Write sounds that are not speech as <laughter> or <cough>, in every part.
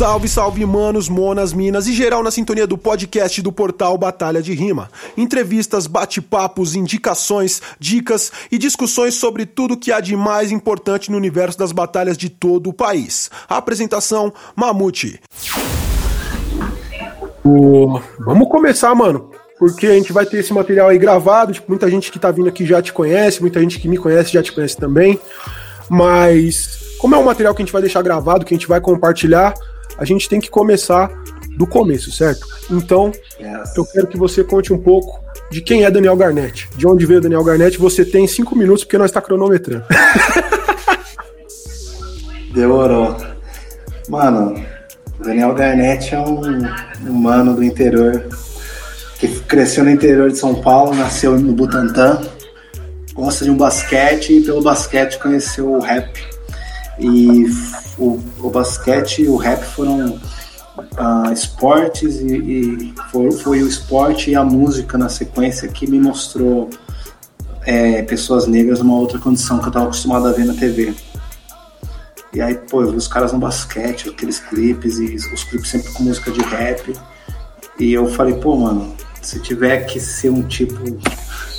Salve, salve, manos, monas, minas e geral na sintonia do podcast do portal Batalha de Rima. Entrevistas, bate-papos, indicações, dicas e discussões sobre tudo que há de mais importante no universo das batalhas de todo o país. Apresentação: Mamute. O... Vamos começar, mano. Porque a gente vai ter esse material aí gravado. Tipo, muita gente que tá vindo aqui já te conhece, muita gente que me conhece já te conhece também. Mas, como é um material que a gente vai deixar gravado, que a gente vai compartilhar, a gente tem que começar do começo, certo? Então, yes. eu quero que você conte um pouco de quem é Daniel Garnett, de onde veio Daniel Garnett. Você tem cinco minutos porque nós está cronometrando. <laughs> Demorou. Mano, Daniel Garnett é um humano do interior que cresceu no interior de São Paulo, nasceu no Butantã, gosta de um basquete e pelo basquete conheceu o rap. E o, o basquete e o rap foram uh, esportes e, e foi, foi, o esporte e a música na sequência que me mostrou é, pessoas negras numa outra condição que eu estava acostumado a ver na TV. E aí, pô, eu vi os caras no basquete, aqueles clipes, e os clipes sempre com música de rap. E eu falei, pô, mano, se tiver que ser um tipo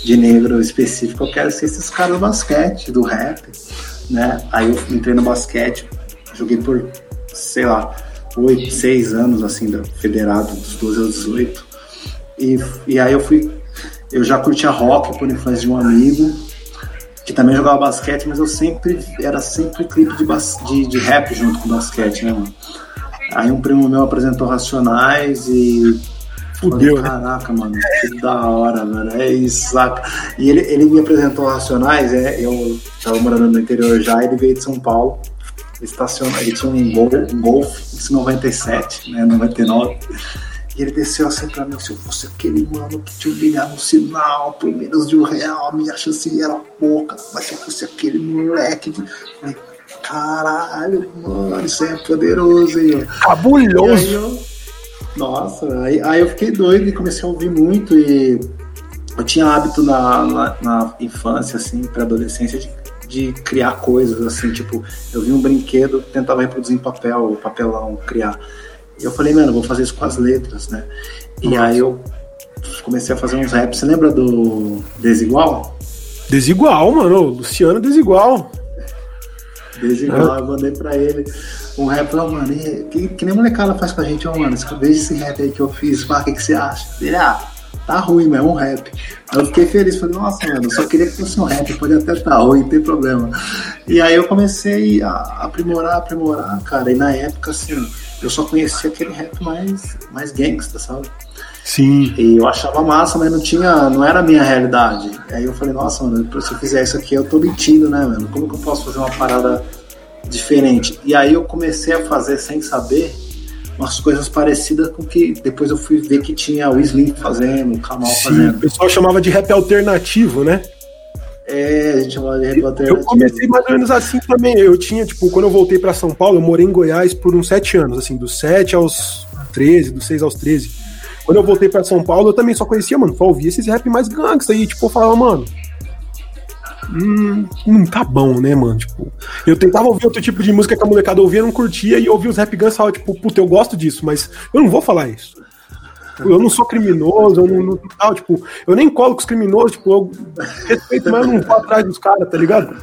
de negro específico, eu quero ser esses caras do basquete, do rap, né? Aí eu entrei no basquete, joguei por, sei lá, oito, seis anos, assim, da federado, dos 12 aos 18. E, e aí eu fui, eu já curtia rock por influência de um amigo, que também jogava basquete, mas eu sempre, era sempre clipe de, de, de rap junto com basquete, né, mano? Aí um primo meu apresentou Racionais e Fudeu, Falei, né? Caraca, mano, que da hora, mano. É isso, saca? E ele, ele me apresentou Racionais, é, eu tava morando no interior já, ele veio de São Paulo, estaciona, ele tinha um, Gol, um Golf, isso 97, né, 99. E ele desceu assim pra mim, se eu fosse aquele mano que tinha ligado no sinal por menos de um real, a minha chance era pouca. Mas se eu fosse aquele moleque, falei, caralho, mano, isso é poderoso, hein? Cabuloso! Nossa, aí, aí eu fiquei doido e comecei a ouvir muito e eu tinha hábito na, na, na infância, assim, pré-adolescência, de, de criar coisas, assim, tipo, eu vi um brinquedo, tentava reproduzir em papel, papelão, criar. E eu falei, mano, vou fazer isso com as letras, né? E Nossa. aí eu comecei a fazer uns raps. Você lembra do Desigual? Desigual, mano. Luciano Desigual. Desigual, eu mandei pra ele um rap, ó, mano, e, que, que nem molecada faz com a gente, ó, mano, veja esse rap aí que eu fiz, pá, o que, que você acha? Ele, ah, tá ruim, mas é um rap. Eu fiquei feliz, falei, nossa, mano, eu só queria que fosse um rap, pode até estar tá ruim, não tem problema. E aí eu comecei a aprimorar, aprimorar, cara, e na época, assim, eu só conhecia aquele rap mais, mais gangsta, sabe? Sim. E eu achava massa, mas não tinha, não era a minha realidade. Aí eu falei, nossa, mano, se eu fizer isso aqui, eu tô mentindo, né, mano? Como que eu posso fazer uma parada diferente. E aí eu comecei a fazer sem saber umas coisas parecidas com que depois eu fui ver que tinha o Slim fazendo, o Kamal Sim, fazendo. O pessoal chamava de rap alternativo, né? É, a gente chamava de rap alternativo. Eu comecei mais ou menos assim também. Eu tinha, tipo, quando eu voltei para São Paulo, eu morei em Goiás por uns sete anos, assim, dos sete aos 13, dos seis aos 13. Quando eu voltei para Só Paulo, eu também só conhecia, mano, só ouvia esses rap mais gangsta aí, tipo, eu falava, mano, hum, não tá bom, né, mano? Tipo, eu tentava ouvir outro tipo de música que a molecada ouvia, não curtia, e ouvia os rap guns falava, tipo, puta, eu gosto disso, mas eu não vou falar isso. Eu não sou criminoso, eu não, não tal, tipo, eu nem colo com os criminosos, tipo, eu respeito, mas eu não vou atrás dos caras, tá ligado?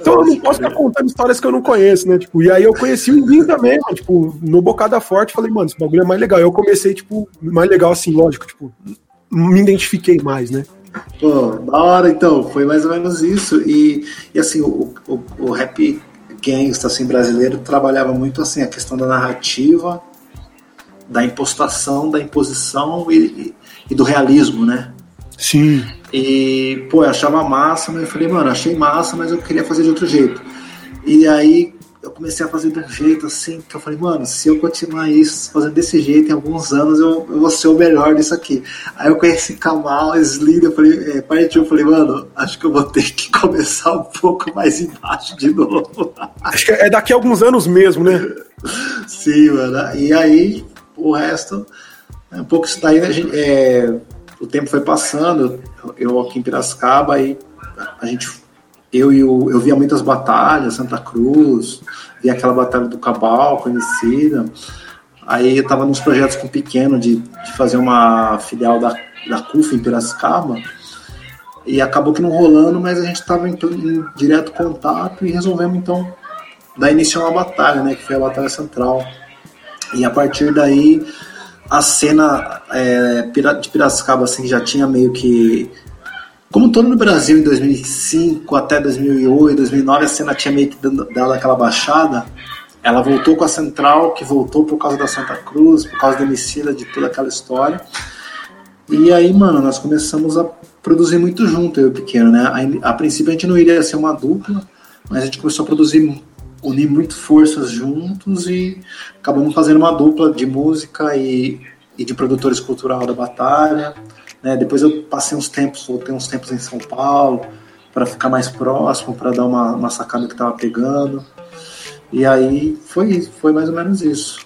Então eu não posso ficar contando histórias que eu não conheço, né? Tipo, e aí eu conheci o Indim também, mano, tipo, no Bocada Forte, falei, mano, esse bagulho é mais legal. Eu comecei, tipo, mais legal assim, lógico, tipo, me identifiquei mais, né? Pô, da hora, então, foi mais ou menos isso. E, e assim, o, o, o rap gangsta assim, brasileiro trabalhava muito assim a questão da narrativa, da impostação, da imposição e, e do realismo, né? Sim. E, pô, eu achava massa, mas eu falei, mano, achei massa, mas eu queria fazer de outro jeito. E aí eu comecei a fazer de um jeito assim, que eu falei, mano, se eu continuar isso, fazendo desse jeito, em alguns anos eu, eu vou ser o melhor disso aqui. Aí eu conheci Kamal, Slim, eu falei, é, partiu, eu falei, mano, acho que eu vou ter que <laughs> começar um pouco mais embaixo de novo. <laughs> Acho que é daqui a alguns anos mesmo, né? Sim, mano. E aí, o resto, é um pouco isso daí, né, gente, é, o tempo foi passando, eu aqui em Piracicaba, aí a gente eu, eu, eu via muitas batalhas, Santa Cruz, via aquela batalha do Cabal, conhecida. Aí eu estava nos projetos com o Pequeno de, de fazer uma filial da, da CUF em Piracicaba. E acabou que não rolando, mas a gente estava em, em, direto contato e resolvemos então dar início a uma batalha, né? Que foi a Batalha Central. E a partir daí a cena é, de Piracicaba assim, já tinha meio que como todo no Brasil em 2005 até 2008, 2009, a cena tinha meio que dado aquela baixada. Ela voltou com a Central, que voltou por causa da Santa Cruz, por causa da Emicida, de toda aquela história. E aí, mano, nós começamos a produzir muito junto, eu e o Pequeno, né? A, a princípio a gente não iria ser uma dupla, mas a gente começou a produzir, unir muito forças juntos e acabamos fazendo uma dupla de música e, e de produtores cultural da batalha. Né? Depois eu passei uns tempos, voltei uns tempos em São Paulo para ficar mais próximo, para dar uma, uma sacada que estava pegando. E aí foi, foi mais ou menos isso.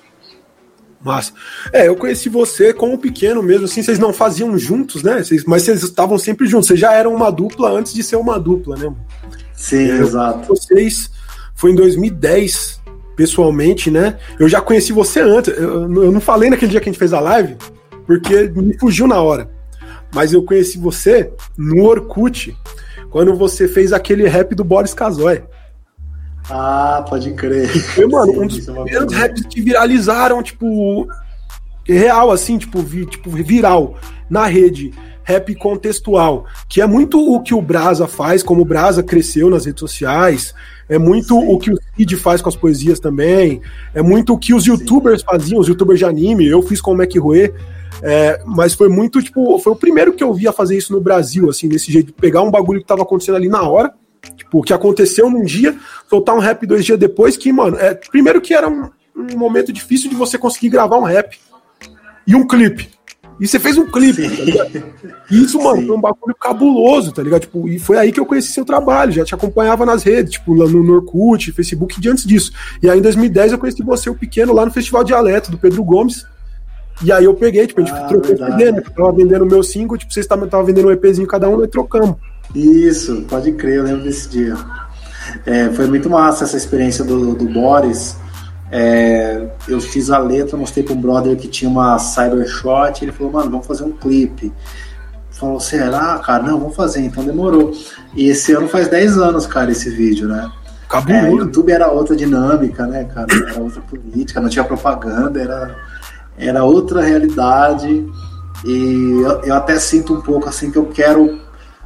Massa. É, eu conheci você como pequeno mesmo, assim, vocês não faziam juntos, né? Vocês, mas vocês estavam sempre juntos, vocês já eram uma dupla antes de ser uma dupla, né? Sim, é, exato. Vocês, foi em 2010, pessoalmente, né? Eu já conheci você antes, eu, eu não falei naquele dia que a gente fez a live, porque me fugiu na hora mas eu conheci você no Orkut, quando você fez aquele rap do Boris Casoy. Ah, pode crer. Foi, mano, um dos é primeiros raps que viralizaram, tipo, real, assim, tipo, vi, tipo, viral na rede. Rap contextual, que é muito o que o Brasa faz, como o Brasa cresceu nas redes sociais, é muito Sim. o que o Cid faz com as poesias também, é muito o que os youtubers Sim. faziam, os youtubers de anime, eu fiz com o Mac Rue. É, mas foi muito, tipo, foi o primeiro que eu vi a fazer isso no Brasil, assim, desse jeito, pegar um bagulho que tava acontecendo ali na hora, tipo, que aconteceu num dia, soltar um rap dois dias depois, que, mano, é, primeiro que era um, um momento difícil de você conseguir gravar um rap e um clipe. E você fez um clipe, tá ligado? Isso, mano, Sim. foi um bagulho cabuloso, tá ligado? Tipo, e foi aí que eu conheci seu trabalho, já te acompanhava nas redes, tipo, lá no Norkut, Facebook e antes disso. E aí em 2010 eu conheci você, o pequeno, lá no Festival Dialeto, do Pedro Gomes. E aí eu peguei, tipo, a gente ah, trocou CD, né? Eu tava vendendo o meu single, tipo, vocês estavam vendendo um EPzinho cada um, nós trocamos. Isso, pode crer, eu lembro desse dia. É, foi muito massa essa experiência do, do Boris. É, eu fiz a letra, mostrei para um brother que tinha uma Cybershot, ele falou, mano, vamos fazer um clipe. Falou, será, cara? Não, vamos fazer, então demorou. E esse ano faz 10 anos, cara, esse vídeo, né? Acabou. É, o YouTube era outra dinâmica, né, cara? Era outra política, não tinha propaganda, era era outra realidade e eu, eu até sinto um pouco assim que eu quero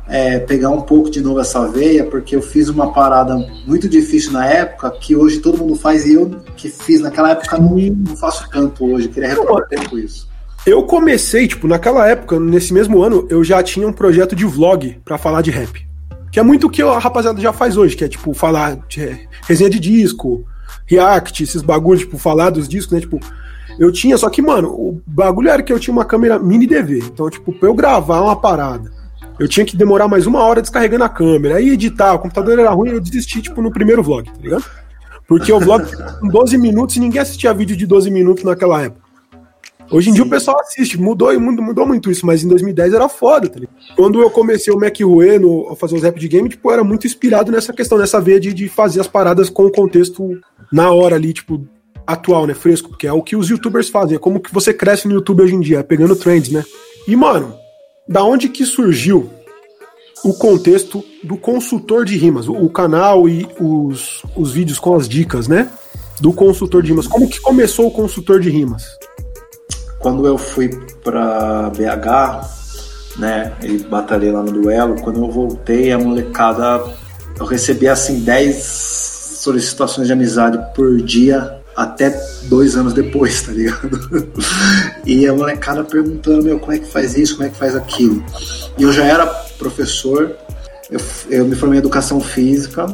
é, pegar um pouco de novo essa veia, porque eu fiz uma parada muito difícil na época, que hoje todo mundo faz, e eu que fiz naquela época não, não faço tanto hoje, queria retomar tempo isso. Eu comecei, tipo, naquela época, nesse mesmo ano, eu já tinha um projeto de vlog para falar de rap. Que é muito o que a rapaziada já faz hoje, que é, tipo, falar de resenha de disco, react, esses bagulhos, tipo, falar dos discos, né? Tipo, eu tinha, só que, mano, o bagulho era que eu tinha uma câmera mini DV. Então, tipo, pra eu gravar uma parada, eu tinha que demorar mais uma hora descarregando a câmera. Aí editar, o computador era ruim, eu desisti, tipo, no primeiro vlog, tá ligado? Porque o vlog com 12 minutos e ninguém assistia vídeo de 12 minutos naquela época. Hoje em Sim. dia o pessoal assiste, mudou e mudou, muito isso, mas em 2010 era foda, tá ligado? Quando eu comecei o Mac Rue no, a fazer os rap de game, tipo, eu era muito inspirado nessa questão, nessa veia de, de fazer as paradas com o contexto na hora ali, tipo, atual, né? Fresco, porque é o que os youtubers fazem, é como que você cresce no YouTube hoje em dia, pegando trends, né? E, mano, da onde que surgiu o contexto do consultor de rimas, o, o canal e os, os vídeos com as dicas, né? Do consultor de rimas. Como que começou o consultor de rimas? Quando eu fui para BH, né, e batalhei lá no duelo, quando eu voltei, a molecada, eu recebi assim 10 solicitações de amizade por dia até dois anos depois, tá ligado? <laughs> e a molecada perguntando, meu, como é que faz isso, como é que faz aquilo? E eu já era professor, eu, eu me formei em educação física,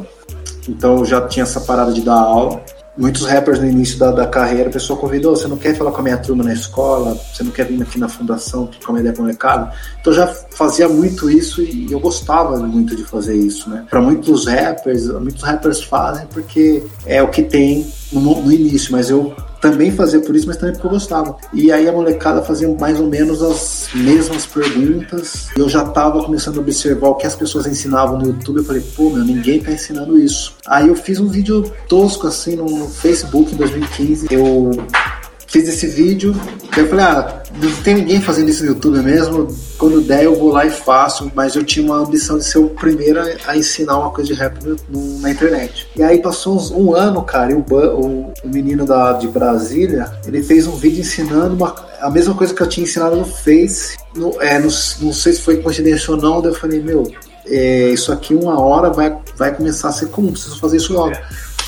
então eu já tinha essa parada de dar aula muitos rappers no início da, da carreira, a pessoa convidou, você não quer falar com a minha turma na escola, você não quer vir aqui na fundação trocar uma ideia com o mercado? Então eu já fazia muito isso e eu gostava muito de fazer isso, né? Para muitos rappers, muitos rappers fazem porque é o que tem no, no início, mas eu também fazia por isso, mas também porque eu gostava. E aí a molecada fazia mais ou menos as mesmas perguntas. Eu já tava começando a observar o que as pessoas ensinavam no YouTube. Eu falei, pô, meu, ninguém tá ensinando isso. Aí eu fiz um vídeo tosco assim no Facebook em 2015. Eu fiz esse vídeo, eu falei, ah, não tem ninguém fazendo isso no YouTube mesmo, quando der eu vou lá e faço, mas eu tinha uma ambição de ser o primeiro a ensinar uma coisa de rap no, na internet. E aí passou uns, um ano, cara, e o, o, o, menino da, de Brasília, ele fez um vídeo ensinando uma, a mesma coisa que eu tinha ensinado no Face, no, é, no, não sei se foi coincidência ou não, daí eu falei, meu, é, isso aqui uma hora vai, vai começar a ser comum, preciso fazer isso logo.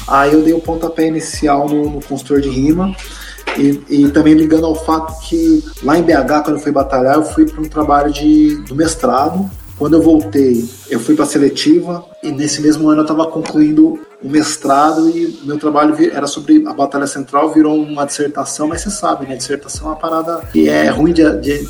Aí eu dei o pontapé inicial no, no construtor de rima, e, e, também ligando ao fato que lá em BH, quando eu fui batalhar, eu fui para um trabalho de, do mestrado. Quando eu voltei, eu fui para seletiva e nesse mesmo ano eu estava concluindo o mestrado e meu trabalho era sobre a Batalha Central, virou uma dissertação, mas você sabe, né? Dissertação é uma parada que é ruim de, de,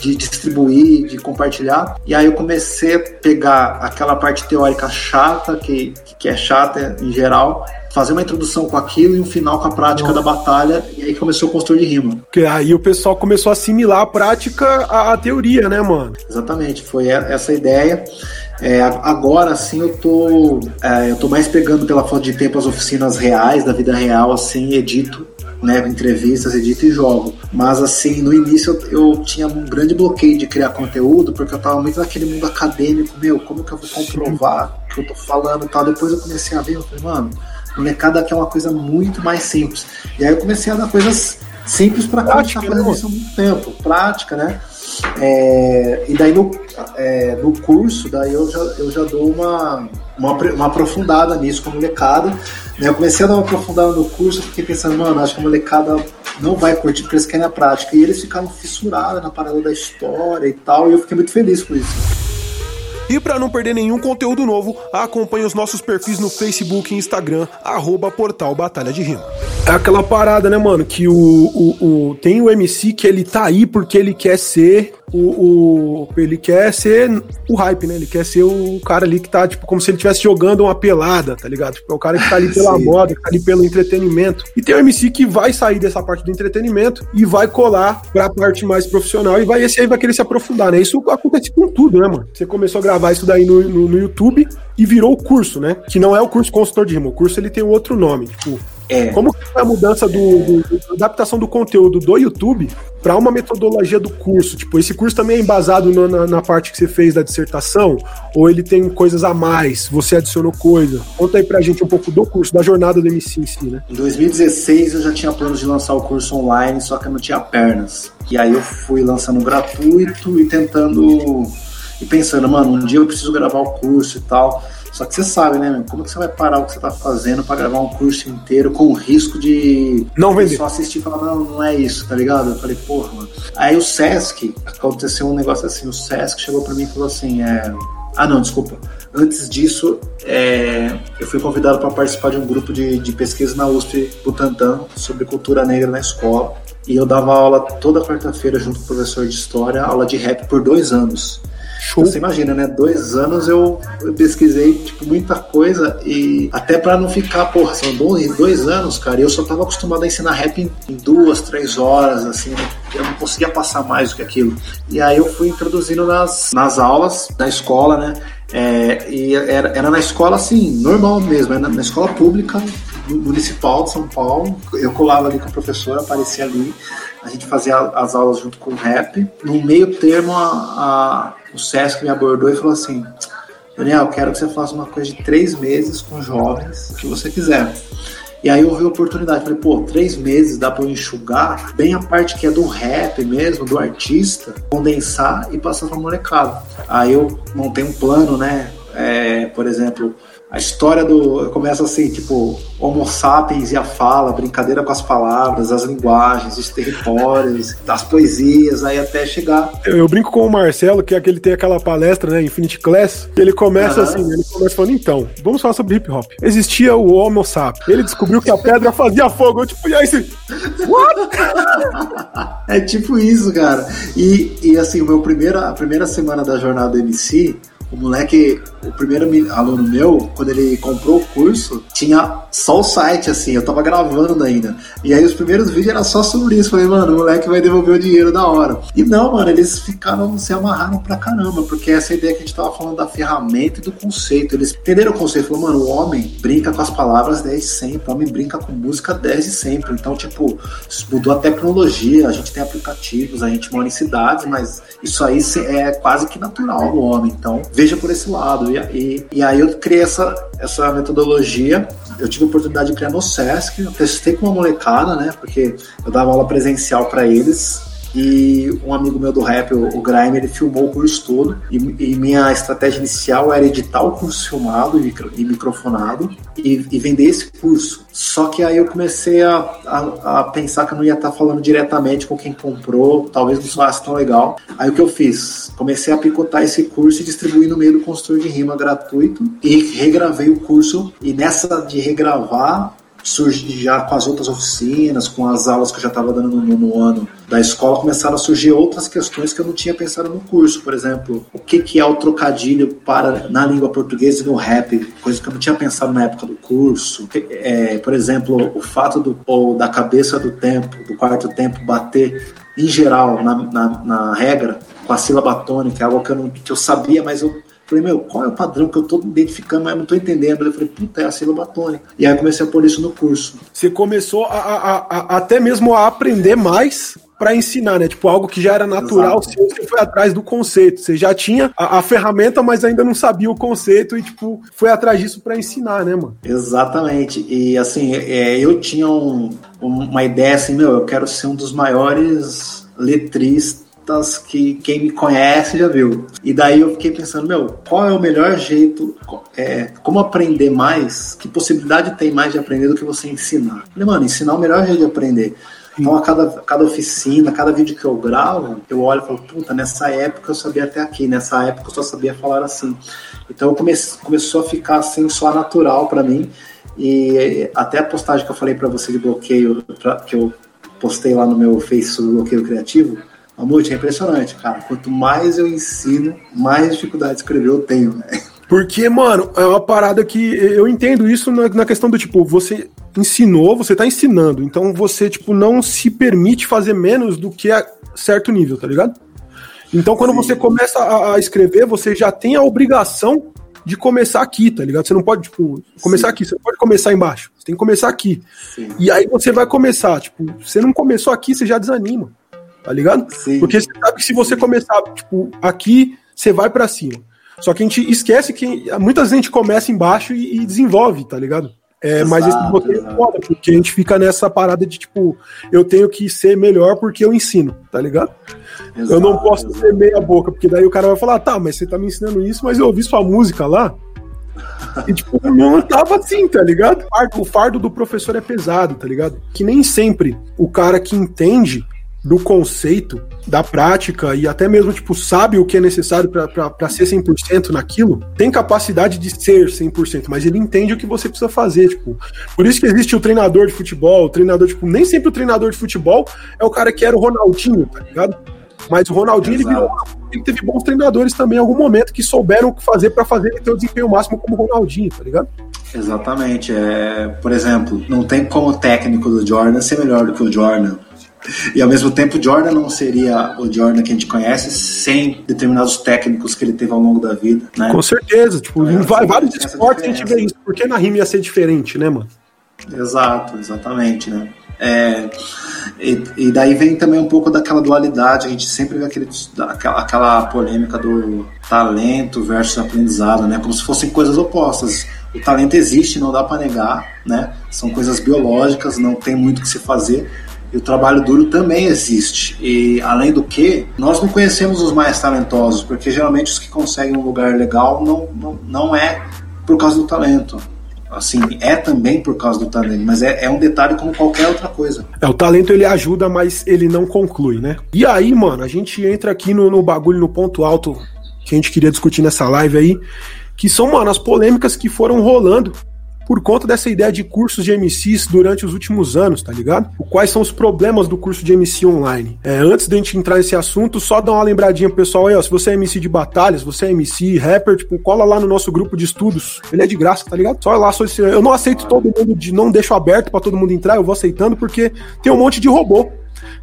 de distribuir, de compartilhar. E aí eu comecei a pegar aquela parte teórica chata, que, que é chata em geral, fazer uma introdução com aquilo e um final com a prática Nossa. da batalha, e aí começou o construtor de rima. Que aí o pessoal começou a assimilar a prática à, à teoria, né, mano? Exatamente, foi essa a ideia. É, agora sim eu tô, é, eu tô mais pegando pela falta de tempo as oficinas reais, da vida real, assim, edito né, entrevistas, edito e jogo. Mas assim, no início eu, eu, tinha um grande bloqueio de criar conteúdo, porque eu tava muito naquele mundo acadêmico, meu, como que eu vou comprovar o que eu tô falando e tal. Depois eu comecei a ver, eu falei, mano, molecada quer uma coisa muito mais simples. E aí eu comecei a dar coisas simples para cá, já fazendo isso há muito tempo, prática, né? É, e daí no, é, no curso, daí eu já, eu já dou uma, uma, uma aprofundada nisso com a molecada. Né? Eu comecei a dar uma aprofundada no curso, fiquei pensando, mano, acho que a molecada não vai curtir porque eles querem a prática. E eles ficaram fissurados na parada da história e tal, e eu fiquei muito feliz com isso. E para não perder nenhum conteúdo novo, acompanhe os nossos perfis no Facebook e Instagram, arroba Portal Batalha de Rima. É aquela parada, né, mano, que o, o, o, tem o MC que ele tá aí porque ele quer ser o, o, ele quer ser o hype, né? Ele quer ser o cara ali que tá, tipo, como se ele estivesse jogando uma pelada, tá ligado? Tipo, é o cara que tá ali <laughs> pela moda, que tá ali pelo entretenimento. E tem o MC que vai sair dessa parte do entretenimento e vai colar pra parte mais profissional e vai, esse aí vai querer se aprofundar, né? Isso acontece com tudo, né, mano? Você começou a gravar isso daí no, no, no YouTube e virou o curso, né? Que não é o curso consultor de rima. O curso ele tem outro nome, tipo, é. Como foi a mudança do, do, do, adaptação do conteúdo do YouTube para uma metodologia do curso? Tipo, esse curso também é embasado no, na, na, parte que você fez da dissertação? Ou ele tem coisas a mais? Você adicionou coisa? Conta aí pra gente um pouco do curso, da jornada do MC em si, né? Em 2016 eu já tinha planos de lançar o curso online, só que eu não tinha pernas. E aí eu fui lançando gratuito e tentando. E pensando, mano, um dia eu preciso gravar o curso e tal. Só que você sabe, né, como que você vai parar o que você tá fazendo para gravar um curso inteiro com o risco de não vender. só assistir e falar, não, não é isso, tá ligado? Eu falei, porra, mano. Aí o Sesc, aconteceu um negócio assim, o Sesc chegou para mim e falou assim, é... Ah, não, desculpa. Antes disso, é... eu fui convidado para participar de um grupo de, de pesquisa na USP Butantan sobre cultura negra na escola. E eu dava aula toda quarta-feira junto com o professor de história, aula de rap por dois anos. Show. Você imagina, né? Dois anos eu, pesquisei tipo, muita coisa e até para não ficar, porra, são dois, anos, cara, e eu só tava acostumado a ensinar rap em, em duas, três horas, assim, né? eu não conseguia passar mais do que aquilo. E aí eu fui introduzindo nas, nas aulas da escola, né? É, e era, era na escola assim, normal mesmo, era na, na escola pública municipal de São Paulo. Eu colava ali com a professora, aparecia ali, a gente fazia as aulas junto com o rap. No meio termo, a, a o Sesc me abordou e falou assim: Daniel, quero que você faça uma coisa de três meses com jovens, o que você quiser. E aí eu vi a oportunidade, falei, pô, três meses dá para eu enxugar bem a parte que é do rap mesmo, do artista, condensar e passar pra molecada. Aí eu montei um plano, né? É, por exemplo, a história do. Começa assim, tipo, Homo sapiens e a fala, brincadeira com as palavras, as linguagens, os territórios, as poesias, aí até chegar. Eu, eu brinco com o Marcelo, que é aquele tem aquela palestra, né, Infinity Class, que ele começa uhum. assim, ele começa falando, então, vamos falar sobre hip hop. Existia o Homo sapiens. Ele descobriu que a pedra fazia fogo. Eu, tipo, e aí você. What? <laughs> é tipo isso, cara. E, e assim, o meu primeira, a primeira semana da jornada MC O moleque, o primeiro aluno meu, quando ele comprou o curso, tinha só o site, assim, eu tava gravando ainda. E aí os primeiros vídeos era só sobre isso. Falei, mano, o moleque vai devolver o dinheiro da hora. E não, mano, eles ficaram, se amarraram pra caramba, porque essa ideia que a gente tava falando da ferramenta e do conceito. Eles entenderam o conceito, falaram, mano, o homem brinca com as palavras desde sempre, o homem brinca com música desde sempre. Então, tipo, mudou a tecnologia, a gente tem aplicativos, a gente mora em cidades, mas isso aí é quase que natural do homem. Então, veja por esse lado. E, e, e aí eu criei essa, essa metodologia eu tive a oportunidade de criar no Sesc, eu testei com uma molecada, né? Porque eu dava aula presencial para eles e um amigo meu do rap, o, Grime, ele filmou o curso todo e, e, minha estratégia inicial era editar o curso filmado e, e microfonado e, e, vender esse curso. Só que aí eu comecei a, a, a pensar que eu não ia estar falando diretamente com quem comprou, talvez não fosse tão legal. Aí o que eu fiz? Comecei a picotar esse curso e distribuir no meio do construtor de rima gratuito e regravei o curso. E nessa de regravar, surge já com as outras oficinas, com as aulas que eu já estava dando no nono ano da escola, começaram a surgir outras questões que eu não tinha pensado no curso. Por exemplo, o que, que é o trocadilho para na língua portuguesa e no rap, coisa que eu não tinha pensado na época do curso. É, por exemplo, o fato do, ou da cabeça do tempo, do quarto tempo, bater em geral, na, na, na regra, com a sílaba tônica, algo que eu, não, que eu sabia, mas eu Falei, meu, qual é o padrão que eu tô identificando, mas não tô entendendo? Eu falei, puta, é a sílaba tônica. E aí eu comecei a pôr isso no curso. Você começou a, a, a até mesmo a aprender mais para ensinar, né? Tipo, algo que já era natural, Exato. você foi atrás do conceito. Você já tinha a, a, ferramenta, mas ainda não sabia o conceito e, tipo, foi atrás disso para ensinar, né, mano? Exatamente. E, assim, é, eu tinha um, uma ideia assim, meu, eu quero ser um dos maiores letristas que quem me conhece já viu. E daí eu fiquei pensando, meu, qual é o melhor jeito, é, como aprender mais, que possibilidade tem mais de aprender do que você ensinar? Falei, mano, ensinar é o melhor jeito de aprender. Então, a cada, cada oficina, cada vídeo que eu gravo, eu olho e falo, puta, nessa época eu sabia até aqui, nessa época eu só sabia falar assim. Então, comece, começou a ficar assim, só natural para mim. E até a postagem que eu falei para você de bloqueio, pra, que eu postei lá no meu Face sobre bloqueio criativo, Mamute, é impressionante, cara. Quanto mais eu ensino, mais dificuldade de escrever eu tenho, né? Porque, mano, é uma parada que eu entendo isso na, na, questão do tipo, você ensinou, você tá ensinando, então você, tipo, não se permite fazer menos do que a certo nível, tá ligado? Então, quando Sim. você começa a, a, escrever, você já tem a obrigação de começar aqui, tá ligado? Você não pode, tipo, começar Sim. aqui, você não pode começar embaixo, você tem que começar aqui. Sim. E aí você vai começar, tipo, você não começou aqui, você já desanima tá ligado? Sim. Porque você sabe que se você começar, tipo, aqui, você vai para cima. Só que a gente esquece que muitas vezes a gente começa embaixo e, e desenvolve, tá ligado? É, exato, mas esse bloqueio é foda, porque a gente fica nessa parada de tipo, eu tenho que ser melhor porque eu ensino, tá ligado? Exato, eu não posso exato. ser meia boca, porque daí o cara vai falar, tá, mas você tá me ensinando isso, mas eu ouvi sua música lá. E tipo, não tava assim, tá ligado? O fardo do professor é pesado, tá ligado? Que nem sempre o cara que entende do conceito, da prática e até mesmo, tipo, sabe o que é necessário para ser 100% naquilo, tem capacidade de ser 100%, mas ele entende o que você precisa fazer, tipo. Por isso que existe o treinador de futebol, o treinador, tipo, nem sempre o treinador de futebol é o cara que era o Ronaldinho, tá ligado? Mas o Ronaldinho, ele, virou, ele teve bons treinadores também em algum momento que souberam o que fazer para fazer ele ter o desempenho máximo como o Ronaldinho, tá ligado? Exatamente. É, por exemplo, não tem como técnico do Jordan ser melhor do que o Jordan. E ao mesmo tempo, Jordan não seria o Jordan que a gente conhece sem determinados técnicos que ele teve ao longo da vida. Né? Com certeza. Tipo, então, em vários esportes a gente vê isso. Por que na rima ia ser diferente, né, mano? Exato, exatamente, né? É, e, e, daí vem também um pouco daquela dualidade, a gente sempre vê aquele, aquela, aquela polêmica do talento versus aprendizado, né? Como se fossem coisas opostas. O talento existe, não dá para negar, né? São coisas biológicas, não tem muito o que se fazer, e o trabalho duro também existe. E além do que, nós não conhecemos os mais talentosos, porque geralmente os que conseguem um lugar legal não, não, não é por causa do talento. Assim, é também por causa do talento, mas é, é um detalhe como qualquer outra coisa. É, o talento ele ajuda, mas ele não conclui, né? E aí, mano, a gente entra aqui no, no bagulho, no ponto alto que a gente queria discutir nessa live aí, que são, mano, as polêmicas que foram rolando por conta dessa ideia de cursos de MCs durante os últimos anos, tá ligado? Quais são os problemas do curso de MC online? É, antes de a gente entrar nesse assunto, só dar uma lembradinha pessoal aí, ó. Se você é MC de batalhas, você é MC, rapper, tipo, cola lá no nosso grupo de estudos. Ele é de graça, tá ligado? Só lá, só eu não aceito todo mundo, de, não deixo aberto para todo mundo entrar, eu vou aceitando porque tem um monte de robô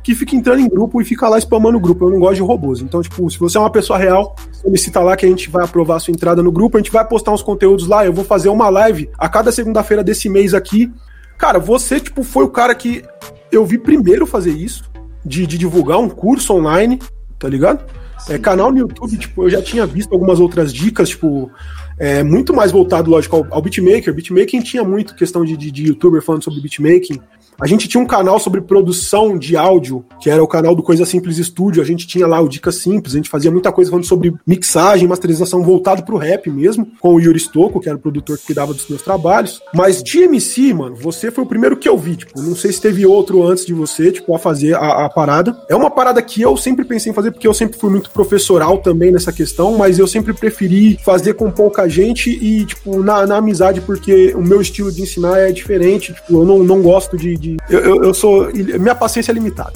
que fica entrando em grupo e fica lá spamando o grupo. Eu não gosto de robôs. Então, tipo, se você é uma pessoa real, solicita lá que a gente vai aprovar a sua entrada no grupo, a gente vai postar uns conteúdos lá, eu vou fazer uma live a cada segunda-feira desse mês aqui. Cara, você, tipo, foi o cara que eu vi primeiro fazer isso, de, de divulgar um curso online, tá ligado? É, canal no YouTube, tipo, eu já tinha visto algumas outras dicas, tipo, é, muito mais voltado, lógico, ao, ao beatmaker. Beatmaking tinha muito questão de, de, de youtuber falando sobre beatmaking. A gente tinha um canal sobre produção de áudio, que era o canal do Coisa Simples Studio. A gente tinha lá o Dicas Simples, a gente fazia muita coisa falando sobre mixagem, masterização voltado pro rap mesmo, com o Yuri Stocco, que era o produtor que cuidava dos meus trabalhos. Mas de MC, mano, você foi o primeiro que eu vi, tipo, não sei se teve outro antes de você, tipo, a fazer a, a parada. É uma parada que eu sempre pensei em fazer, porque eu sempre fui muito professoral também nessa questão, mas eu sempre preferi fazer com pouca gente e, tipo, na, na amizade, porque o meu estilo de ensinar é diferente, tipo, eu não, não gosto de, de eu, eu, eu, sou. Minha paciência é limitada.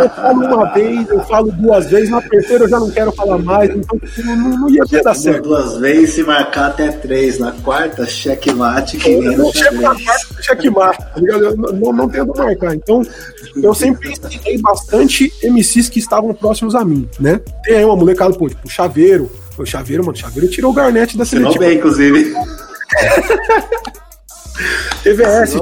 eu falo uma vez, eu falo duas vezes, na terceira eu já não quero falar mais, então não, não ia ter dar certo. Duas vezes, se marcar até três. Na quarta, checkmate, que nem na quarta, checkmate, tá ligado? Não, não tento marcar. Então, eu sempre ensinei bastante MCs que estavam próximos a mim, né? Tem aí uma molecada, pô, tipo, Chaveiro. O Chaveiro, mano, Chaveiro tirou o Garnett da seleção. bem, inclusive. <laughs> TVS,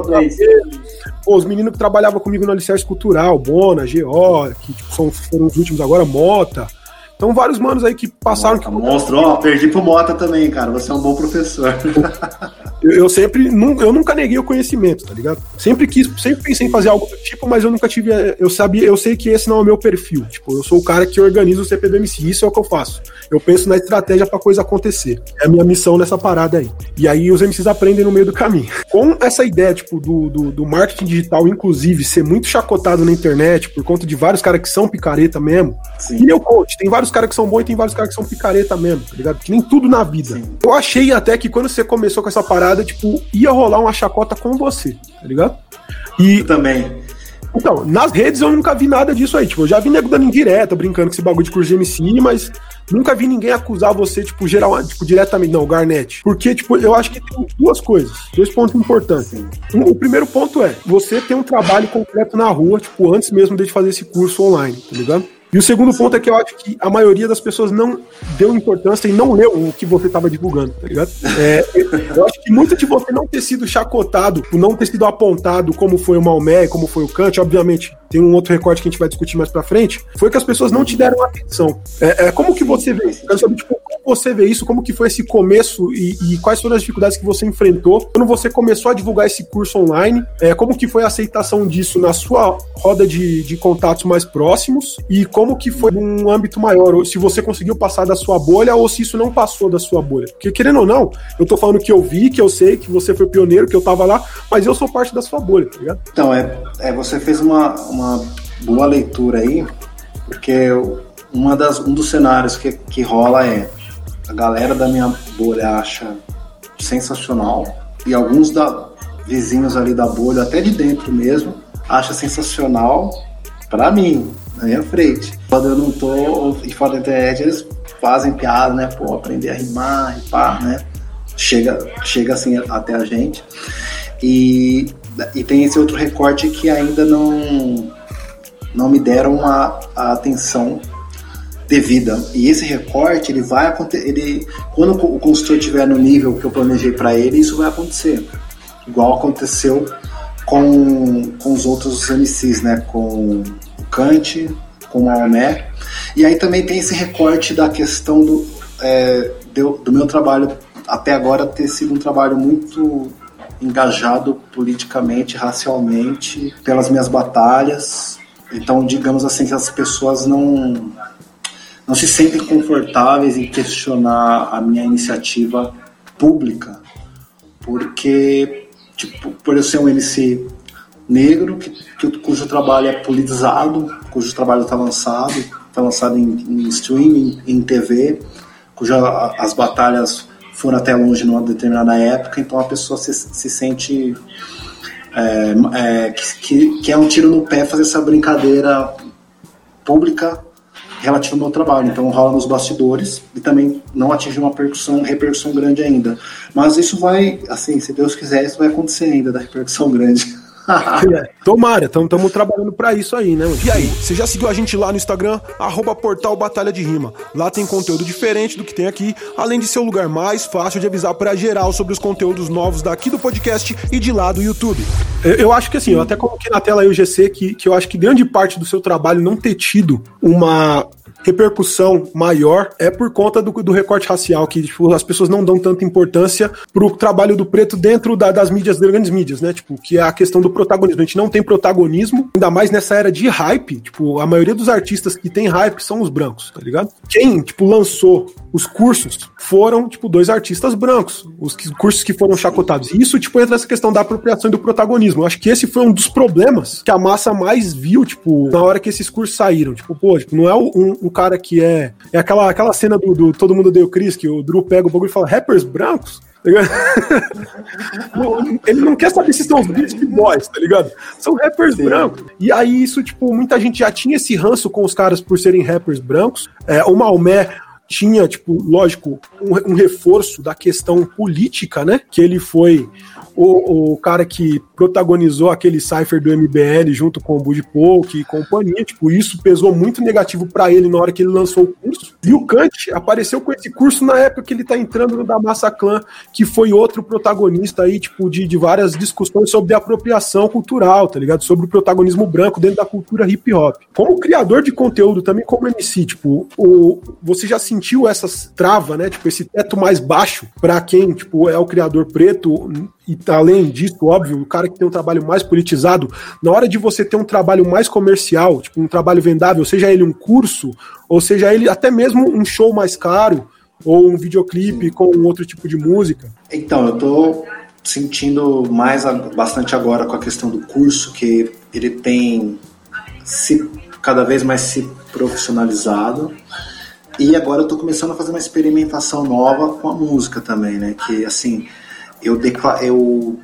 Pô, os meninos que trabalhavam comigo no Alicerce Cultural, Bona, Geó, que tipo, são, foram os últimos agora, Mota. Então, vários manos aí que passaram. Mota, que... Monstro, ó, perdi pro Mota também, cara. Você é um bom professor. <laughs> eu, eu, sempre, eu nunca neguei o conhecimento, tá ligado? Sempre quis, sempre pensei em fazer algo do tipo, mas eu nunca tive. Eu sabia, eu sei que esse não é o meu perfil. Tipo, eu sou o cara que organiza o CPDMC, isso é o que eu faço. Eu penso na estratégia pra coisa acontecer. É a minha missão nessa parada aí. E aí os MCs aprendem no meio do caminho. <laughs> Com essa ideia, tipo, do, do, do marketing digital, inclusive, ser muito chacotado na internet por conta de vários caras que são picareta mesmo. Sim. E meu coach, tem vários caras que são bons e tem vários caras que são picareta mesmo, tá ligado? Que nem tudo na vida. Sim. Eu achei até que quando você começou com essa parada, tipo, ia rolar uma chacota com você, tá ligado? E eu também. Então, nas redes eu nunca vi nada disso aí. Tipo, eu já vi nego dando indireta, brincando com esse bagulho de curso de MC, mas nunca vi ninguém acusar você, tipo, geral, tipo, diretamente, não, Garnet. Porque, tipo, eu acho que tem duas coisas, dois pontos importantes. Um, o primeiro ponto é, você tem um trabalho completo na rua, tipo, antes mesmo de fazer esse curso online, tá ligado? E o segundo ponto é que eu acho que a maioria das pessoas não deu importância e não leu o que você estava divulgando, tá ligado? É, eu acho que muito de você não ter sido chacotado, não ter sido apontado como foi o Maomé, como foi o Kant, obviamente, tem um outro recorte que a gente vai discutir mais pra frente, foi que as pessoas não te deram atenção. É, é como que você vê isso? Tipo, como você vê isso, como que foi esse começo e, e, quais foram as dificuldades que você enfrentou quando você começou a divulgar esse curso online, é, como que foi a aceitação disso na sua roda de, de contatos mais próximos e como como que foi num âmbito maior, ou se você conseguiu passar da sua bolha ou se isso não passou da sua bolha. Porque, querendo ou não, eu tô falando que eu vi, que eu sei, que você foi pioneiro, que eu tava lá, mas eu sou parte da sua bolha, tá ligado? Então, é, é você fez uma, uma boa leitura aí, porque uma das, um dos cenários que, que rola é a galera da minha bolha acha sensacional e alguns da, vizinhos ali da bolha, até de dentro mesmo, acha sensacional para mim na minha frente. Quando eu não tô e fora da internet, eles fazem piada, né? Pô, aprender a rimar e pá, né? Chega, chega assim até a gente. E, e tem esse outro recorte que ainda não, não me deram a, a atenção devida. E esse recorte, ele vai acontecer, quando o consultor estiver no nível que eu planejei para ele, isso vai acontecer. Igual aconteceu com, com os outros MCs, né? Com Kant, com Maomé. E aí também tem esse recorte da questão do, é, do, do meu trabalho até agora ter sido um trabalho muito engajado politicamente, racialmente, pelas minhas batalhas. Então, digamos assim, que as pessoas não, não se sentem confortáveis em questionar a minha iniciativa pública, porque, tipo, por eu ser um MC negro, que, que, cujo trabalho é politizado, cujo trabalho está lançado, está lançado em, em streaming, em TV, cujas as batalhas foram até longe numa determinada época, então a pessoa se, se sente é, é, que, que é um tiro no pé fazer essa brincadeira pública relativa ao meu trabalho. Então rola nos bastidores e também não atinge uma repercussão, repercussão grande ainda. Mas isso vai, assim, se Deus quiser, isso vai acontecer ainda, da repercussão grande. <laughs> tomara, estamos trabalhando para isso aí, né? E aí, você já seguiu a gente lá no Instagram? Arroba portal Batalha de Rima. Lá tem conteúdo diferente do que tem aqui, além de ser o lugar mais fácil de avisar para geral sobre os conteúdos novos daqui do podcast e de lá do YouTube. Eu, eu acho que assim, eu até coloquei na tela aí o GC que, que eu acho que grande parte do seu trabalho não ter tido uma repercussão maior é por conta do, do recorte racial, que tipo, as pessoas não dão tanta importância pro trabalho do preto dentro da, das mídias, das grandes mídias, né? Tipo, que é a questão do protagonismo. A gente não tem protagonismo, ainda mais nessa era de hype. Tipo, a maioria dos artistas que tem hype são os brancos, tá ligado? Quem, tipo, lançou os cursos foram, tipo, dois artistas brancos, os cursos que foram chacotados. E isso, tipo, entra nessa questão da apropriação e do protagonismo. Eu acho que esse foi um dos problemas que a massa mais viu, tipo, na hora que esses cursos saíram. Tipo, pô, tipo, não é um, um cara que é. É aquela, aquela cena do, do Todo Mundo Deu Chris, que o Drew pega o bagulho e fala, rappers brancos? Tá <laughs> ele não quer saber se são os Beastie Boys, tá ligado? São rappers Sim. brancos. E aí, isso, tipo, muita gente já tinha esse ranço com os caras por serem rappers brancos. É, o Maomé tinha, tipo, lógico, um, um, reforço da questão política, né? Que ele foi o, o cara que protagonizou aquele cipher do MBL junto com o Bud Polk e companhia, tipo, isso pesou muito negativo para ele na hora que ele lançou o curso. E o Kant apareceu com esse curso na época que ele tá entrando no da Massa Clã, que foi outro protagonista aí, tipo, de, de várias discussões sobre apropriação cultural, tá ligado? Sobre o protagonismo branco dentro da cultura hip hop. Como criador de conteúdo, também como MC, tipo, o, você já sentiu essa trava, né? Tipo, esse teto mais baixo para quem, tipo, é o criador preto e além disso, óbvio, o cara que tem um trabalho mais politizado, na hora de você ter um trabalho mais comercial, tipo um trabalho vendável, seja ele um curso, ou seja ele até mesmo um show mais caro, ou um videoclipe com um outro tipo de música? Então, eu tô sentindo mais bastante agora com a questão do curso, que ele tem se cada vez mais se profissionalizado. E agora eu tô começando a fazer uma experimentação nova com a música também, né? Que assim, eu, eu,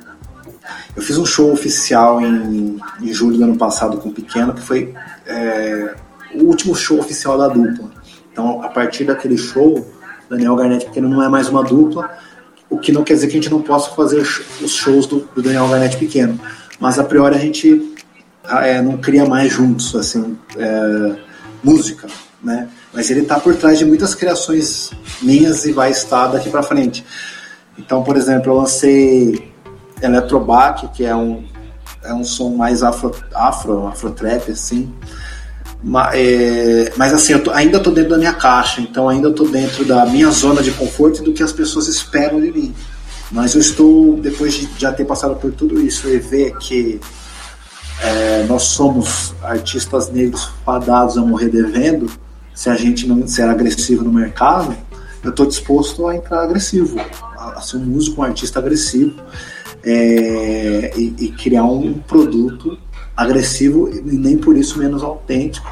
eu fiz um show oficial em, em julho do ano passado com o Pequeno, que foi é, o último show oficial da dupla. Então, a partir daquele show, Daniel Garnett Pequeno não é mais uma dupla, o que não quer dizer que a gente não possa fazer os shows do, do Daniel Garnett Pequeno. Mas, a priori, a gente é, não cria mais juntos, assim, é, música, né? Mas ele está por trás de muitas criações minhas e vai estar daqui para frente. Então, por exemplo, eu lancei Electrobac, que é um, é um som mais afro, afro, afro trap, assim. Mas, é, mas assim, eu tô, ainda estou dentro da minha caixa, então ainda estou dentro da minha zona de conforto e do que as pessoas esperam de mim. Mas eu estou, depois de já ter passado por tudo isso e ver que é, nós somos artistas negros fadados a morrer devendo, se a gente não ser agressivo no mercado, eu estou disposto a entrar agressivo, a, ser um músico, um artista agressivo é, e, e, criar um produto agressivo e nem por isso menos autêntico.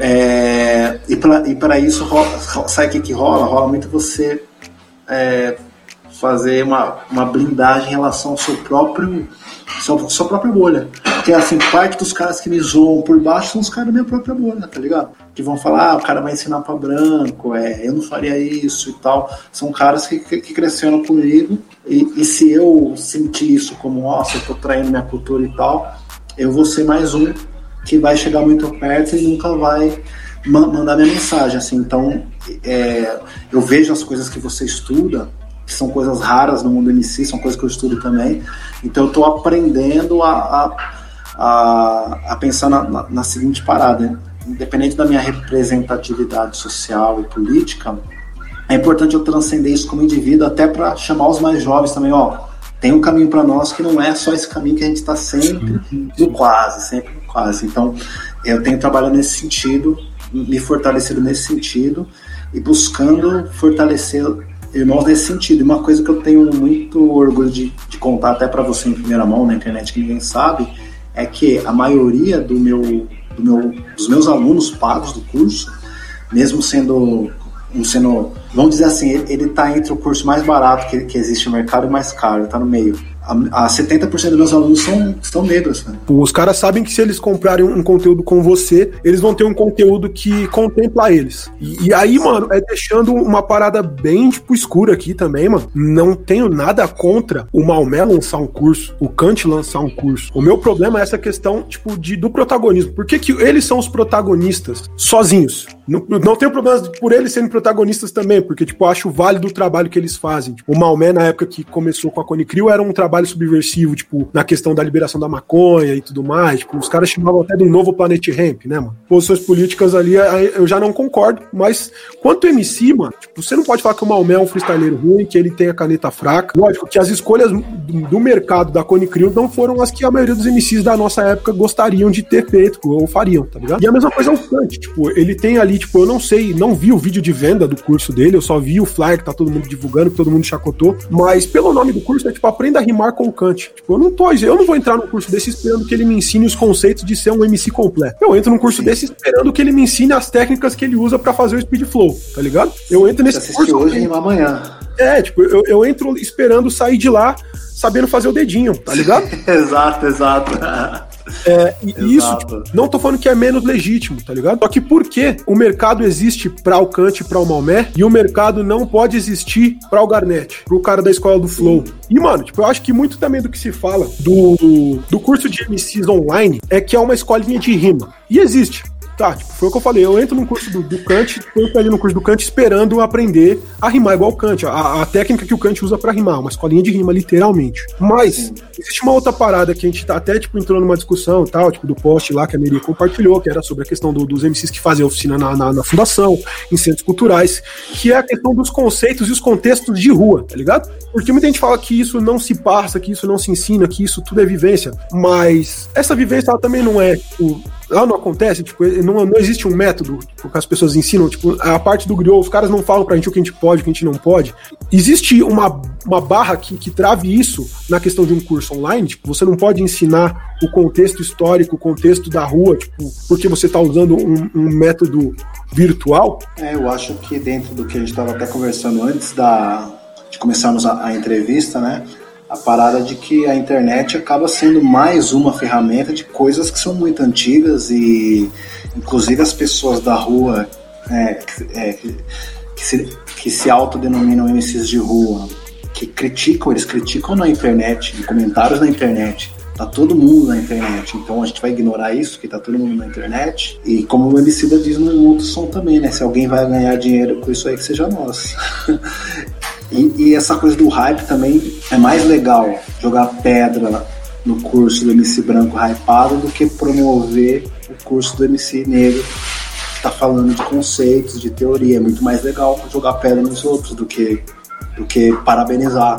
É, e para isso, rola, sabe o que, que rola? Rola muito você é, fazer uma, uma blindagem em relação ao seu próprio sua, sua própria bolha. Porque assim, parte dos caras que me zoam por baixo são os caras da minha própria bolha, tá ligado? Que vão falar, ah, o cara vai ensinar pra branco, é, eu não faria isso e tal. São caras que, que, que cresceram comigo e, e se eu sentir isso como, nossa, eu tô traindo minha cultura e tal, eu vou ser mais um que vai chegar muito perto e nunca vai mandar minha mensagem, assim. Então, é, eu vejo as coisas que você estuda que são coisas raras no mundo MC, são coisas que eu estudo também. Então eu estou aprendendo a, a, a, a pensar na, na, na, seguinte parada. Né? Independente da minha representatividade social e política, é importante eu transcender isso como indivíduo, até para chamar os mais jovens também, ó. Tem um caminho para nós que não é só esse caminho que a gente está sempre no quase, sempre no quase. Então, eu tenho trabalhado nesse sentido, me fortalecido nesse sentido e buscando fortalecer irmãos nesse sentido. E uma coisa que eu tenho muito orgulho de, de contar até para você em primeira mão na internet que ninguém sabe é que a maioria do meu, do meu, dos meus alunos pagos do curso, mesmo sendo sendo, vamos dizer assim, ele está entre o curso mais barato que, que existe no mercado e mais caro, está no meio a, a 70% dos meus alunos são, são negros. Né? Os caras sabem que se eles comprarem um conteúdo com você, eles vão ter um conteúdo que contempla eles. E, e aí, mano, é deixando uma parada bem, tipo, escura aqui também, mano. Não tenho nada contra o Maomé lançar um curso, o Kant lançar um curso. O meu problema é essa questão, tipo, de, do protagonismo. Por que, que eles são os protagonistas sozinhos? Não, não tenho problema por eles serem protagonistas também, porque, tipo, acho válido o trabalho que eles fazem. Tipo, o Maomé, na época que começou com a Cone Crew, era um trabalho subversivo, tipo, na questão da liberação da maconha e tudo mais. Tipo, os caras chamavam até um novo Planet Ramp, né, mano? Posições políticas ali, eu já não concordo, mas quanto MC, mano, tipo, você não pode falar que o Maomé é um freestyleiro ruim, que ele tem a caneta fraca. Lógico que as escolhas do mercado da Cone Crew não foram as que a maioria dos MCs da nossa época gostariam de ter feito ou fariam, tá ligado? E a mesma coisa é o Kant, tipo, ele tem ali, tipo, eu não sei, não vi o vídeo de venda do curso dele, eu só vi o flyer que tá todo mundo divulgando, que todo mundo chacotou, mas pelo nome do curso é tipo, aprenda a rimar com o Kant. Tipo, eu não tô, eu não vou entrar num curso desse esperando que ele me ensine os conceitos de ser um MC completo. Eu entro num curso desse esperando que ele me ensine as técnicas que ele usa para fazer o speed flow, tá ligado? Eu entro nesse curso hoje e amanhã. É, tipo, eu, eu entro esperando sair de lá sabendo fazer o dedinho, tá ligado? <laughs> exato, exato. <laughs> É, e isso, tipo, não tô falando que é menos legítimo, tá ligado? Só que por que o mercado existe pra o Kant e pra o Maomé e o mercado não pode existir pra o Garnett, pro cara da escola do Flow? E, mano, tipo, eu acho que muito também do que se fala do, do curso de MCs online é que é uma escolinha de rima. E existe. Tá, tipo, foi o que eu falei. Eu entro no curso do, do Kant, eu ali no curso do Kant esperando aprender a rimar igual o Kant, a, a técnica que o Kant usa para rimar, uma escolinha de rima, literalmente. Mas, existe uma outra parada que a gente tá até, tipo, entrou numa discussão e tal, tipo, do post lá que a Miri compartilhou, que era sobre a questão do, dos MCs que fazem oficina na, na, na, fundação, em centros culturais, que é a questão dos conceitos e os contextos de rua, tá ligado? Porque muita gente fala que isso não se passa, que isso não se ensina, que isso tudo é vivência, mas essa vivência ela também não é, tipo, lá não acontece, tipo, não, não existe um método tipo, que as pessoas ensinam, tipo, a parte do griot, os caras não falam pra gente o que a gente pode, o que a gente não pode. Existe uma, uma barra que, que trave isso na questão de um curso online, tipo, você não pode ensinar o contexto histórico, o contexto da rua, tipo, porque você tá usando um, um método virtual. É, eu acho que dentro do que a gente estava até conversando antes da, de começarmos a, a entrevista, né? A parada de que a internet acaba sendo mais uma ferramenta de coisas que são muito antigas e inclusive as pessoas da rua é, é, que, se, que se autodenominam MCs de rua, que criticam, eles criticam na internet, em comentários na internet. Tá todo mundo na internet, então a gente vai ignorar isso, que tá todo mundo na internet. E como o MC diz no outro som também, né? Se alguém vai ganhar dinheiro com isso aí, que seja nós. <laughs> E, e, essa coisa do hype também é mais legal jogar pedra no curso do MC branco hypado do que promover o curso do MC negro que tá falando de conceitos, de teoria. É muito mais legal jogar pedra nos outros do que, do que parabenizar.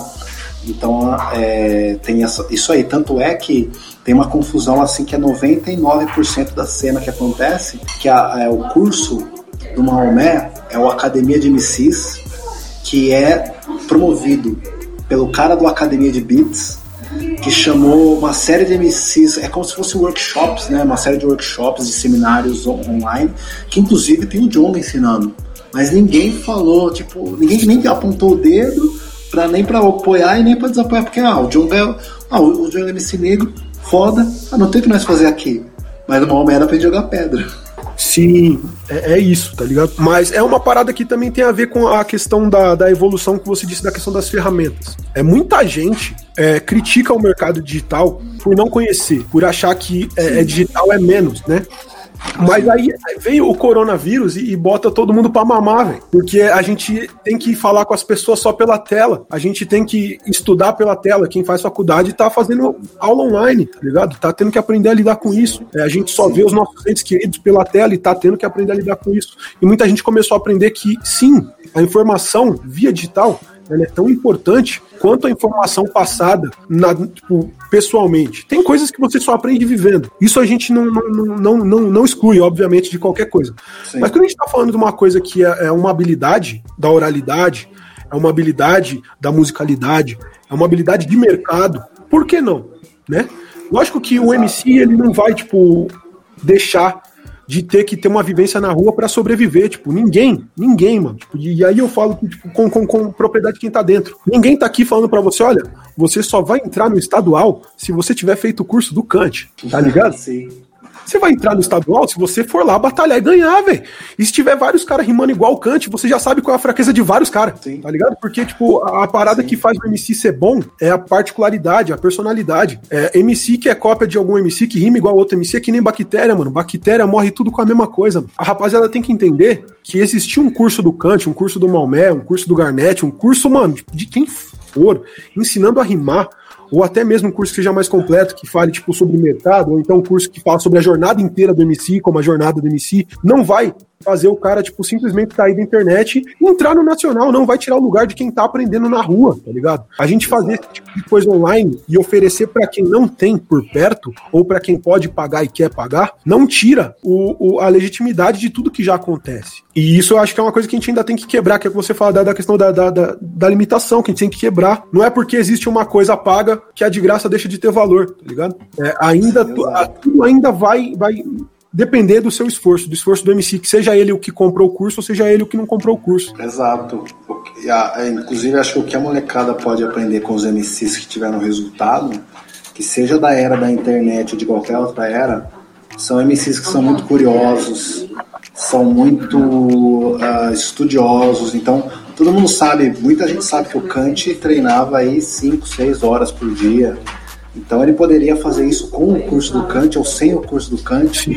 Então é, tem essa, isso aí. Tanto é que tem uma confusão assim que é 99% da cena que acontece, que a, é, o curso do Maomé é o Academia de MCs, que é promovido pelo cara do Academia de Beats, que chamou uma série de MCs, é como se fosse workshops, né? Uma série de workshops, de seminários online, que inclusive tem o John ensinando. Mas ninguém falou, tipo, ninguém nem apontou o dedo para nem para apoiar e nem para desapoiar, porque ah, o John ganhou, ah, o John é MC negro, foda, ah, não tem o que nós fazer aqui. Mas o Maomé era pra jogar pedra. Sim, é, é, isso, tá ligado? Mas é uma parada que também tem a ver com a questão da, da evolução que você disse da questão das ferramentas. É muita gente é, critica o mercado digital por não conhecer, por achar que é, é digital é menos, né? Mas aí veio o coronavírus e, e bota todo mundo pra mamar, velho. Porque a gente tem que falar com as pessoas só pela tela. A gente tem que estudar pela tela. Quem faz faculdade tá fazendo aula online, tá ligado? Tá tendo que aprender a lidar com isso. É, a gente só vê os nossos entes queridos pela tela e tá tendo que aprender a lidar com isso. E muita gente começou a aprender que, sim, a informação via digital ela é tão importante quanto a informação passada na, tipo, pessoalmente. Tem coisas que você só aprende vivendo. Isso a gente não, não, não, não, não exclui, obviamente, de qualquer coisa. Sim. Mas quando a gente está falando de uma coisa que é, é uma habilidade da oralidade, é uma habilidade da musicalidade, é uma habilidade de mercado, por que não? Né? Lógico que o MC ele não vai tipo deixar de ter que ter uma vivência na rua para sobreviver. Tipo, ninguém, ninguém, mano. Tipo, e aí eu falo tipo, com, com, com propriedade de quem tá dentro. Ninguém tá aqui falando para você, olha, você só vai entrar no estadual se você tiver feito o curso do Kant. Tá ligado? Sim. Você vai entrar no estadual se você for lá batalhar e ganhar, velho. E se tiver vários caras rimando igual o Kant, você já sabe qual é a fraqueza de vários caras. Tá ligado? Porque, tipo, a, a parada Sim. que faz o MC ser bom é a particularidade, a personalidade. É, MC que é cópia de algum MC que rima igual outro MC é que nem bactéria, mano. Bactéria morre tudo com a mesma coisa. A rapaziada tem que entender que existia um curso do Kant, um curso do Maomé, um curso do Garnett, um curso, mano, de quem for, ensinando a rimar ou até mesmo um curso que seja mais completo, que fale tipo sobre mercado, ou então um curso que fala sobre a jornada inteira do MC, como a jornada do MC, não vai fazer o cara, tipo, simplesmente sair da internet e entrar no nacional, não vai tirar o lugar de quem tá aprendendo na rua, tá ligado? A gente fazer esse tipo de coisa online e oferecer para quem não tem por perto, ou para quem pode pagar e quer pagar, não tira o, o, a legitimidade de tudo que já acontece. E isso eu acho que é uma coisa que a gente ainda tem que quebrar, que é que você fala da, da questão da, da, da, da, limitação, que a gente tem que quebrar. Não é porque existe uma coisa paga que a de graça deixa de ter valor, tá ligado? É, ainda, tudo ainda vai, vai depender do seu esforço, do esforço do MC, que seja ele o que comprou o curso ou seja ele o que não comprou o curso. Exato. É, inclusive, acho que o que a molecada pode aprender com os MCs que tiveram resultado, que seja da era da internet ou de qualquer outra era, são MCs que são muito curiosos, são muito uh, estudiosos. Então, todo mundo sabe, muita gente sabe que o Kant treinava aí 5, 6 horas por dia então ele poderia fazer isso com o curso do Kant ou sem o curso do Kant.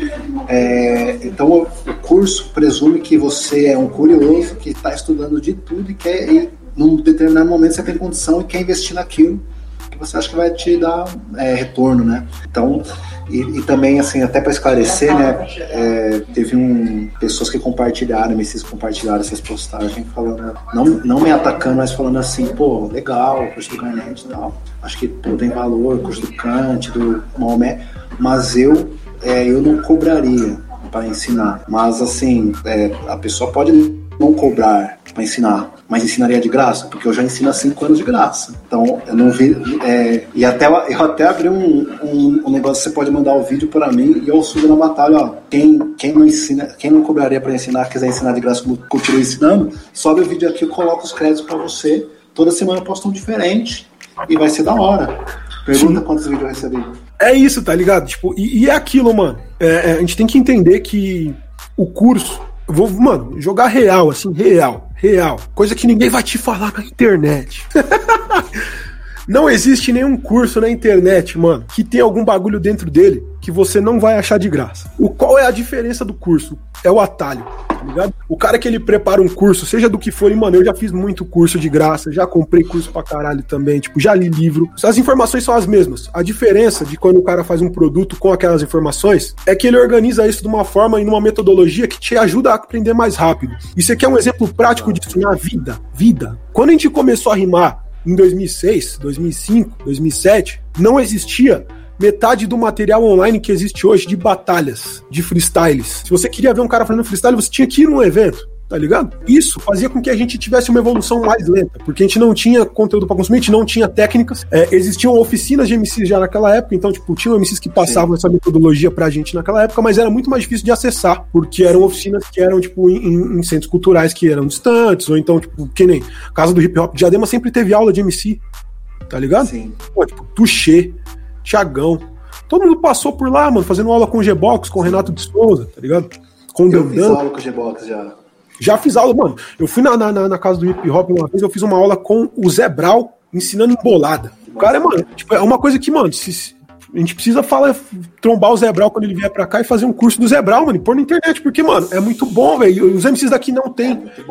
É, então o curso presume que você é um curioso que está estudando de tudo e quer, e num determinado momento você tem condição e quer investir naquilo que você acha que vai te dar é, retorno, né? Então e, e, também, assim, até para esclarecer, né, é, teve um, pessoas que compartilharam, MCs compartilharam essas postagens, falando, não, não me atacando, mas falando assim, pô, legal, curso do Garnet e tal, acho que pô, tem valor, curso do Kant, do Maomé, mas eu, é, eu não cobraria para ensinar. Mas, assim, é, a pessoa pode não cobrar para ensinar, mas ensinaria de graça, porque eu já ensino há cinco anos de graça. Então, eu não vi. É, e até, eu até abri um, um, um, negócio, você pode mandar o vídeo para mim e eu subo na batalha, ó. Quem, quem não ensina, quem não cobraria para ensinar, quiser ensinar de graça, continua ensinando, sobe o vídeo aqui, eu coloco os créditos para você. Toda semana eu posto um diferente e vai ser da hora. Pergunta Sim. quantos vídeos eu recebi. É isso, tá ligado? Tipo, e, e é aquilo, mano. É, é, a gente tem que entender que o curso vou, mano, jogar real, assim, real, real. Coisa que ninguém vai te falar na internet. <laughs> não existe nenhum curso na internet, mano, que tem algum bagulho dentro dele que você não vai achar de graça. O qual é a diferença do curso? É o atalho tá ligado? O cara que ele prepara um curso, seja do que for, e, mano, eu já fiz muito curso de graça, já comprei curso pra caralho também, tipo, já li livro. As informações são as mesmas. A diferença de quando o cara faz um produto com aquelas informações é que ele organiza isso de uma forma e numa metodologia que te ajuda a aprender mais rápido. Isso aqui é um exemplo prático disso na vida. Vida. Quando a gente começou a rimar em 2006, 2005, 2007, não existia metade do material online que existe hoje de batalhas, de freestyles. Se você queria ver um cara fazendo freestyle, você tinha que ir num evento tá ligado? Isso fazia com que a gente tivesse uma evolução mais lenta, porque a gente não tinha conteúdo para consumir, a gente não tinha técnicas. É, existiam oficinas de MCs já naquela época, então, tipo, tinham MCs que passavam Sim. essa metodologia pra gente naquela época, mas era muito mais difícil de acessar, porque eram oficinas que eram, tipo, em, em centros culturais que eram distantes, ou então, tipo, que nem Casa do Hip Hop Diadema sempre teve aula de MC, tá ligado? Sim. Pô, tipo, Tuxê, Tiagão. Todo mundo passou por lá, mano, fazendo aula com o G-Box, com o Renato de Souza, tá ligado? Com eu fiz aula com o G-Box já. Já fiz aula, mano. Eu fui na, na, na, casa do hip hop uma vez, eu fiz uma aula com o Zé Brau ensinando embolada. O cara, mano, tipo, é uma coisa que, mano, se, a gente precisa falar, trombar o Zé Brau quando ele vier pra cá e fazer um curso do Zé Brau, mano, e pôr na internet, porque, mano, é muito bom, velho. Os MCs daqui não tem, é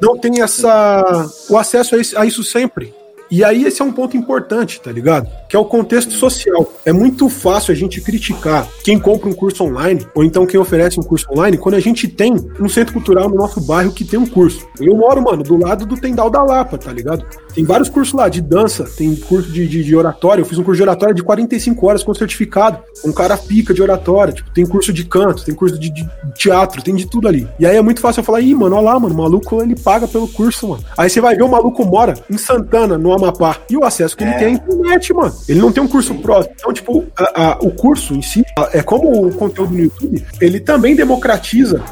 não tem essa, o acesso a isso, a isso sempre. E aí esse é um ponto importante, tá ligado? Que é o contexto social. É muito fácil a gente criticar quem compra um curso online, ou então quem oferece um curso online, quando a gente tem um centro cultural no nosso bairro que tem um curso. Eu moro, mano, do lado do Tendal da Lapa, tá ligado? Tem vários cursos lá de dança, tem curso de, de, de oratória. Eu fiz um curso de oratória de 45 horas com certificado. Um cara pica de oratória. Tipo, tem curso de canto, tem curso de, de teatro, tem de tudo ali. E aí é muito fácil eu falar, ih, mano, olha lá, mano, o maluco ele paga pelo curso, mano. Aí você vai ver o maluco mora em Santana, no Amapá. E o acesso que é. ele tem é a internet, mano. Ele não tem um curso próximo. Então, tipo, a, a, o curso em si, é como o conteúdo no YouTube, ele também democratiza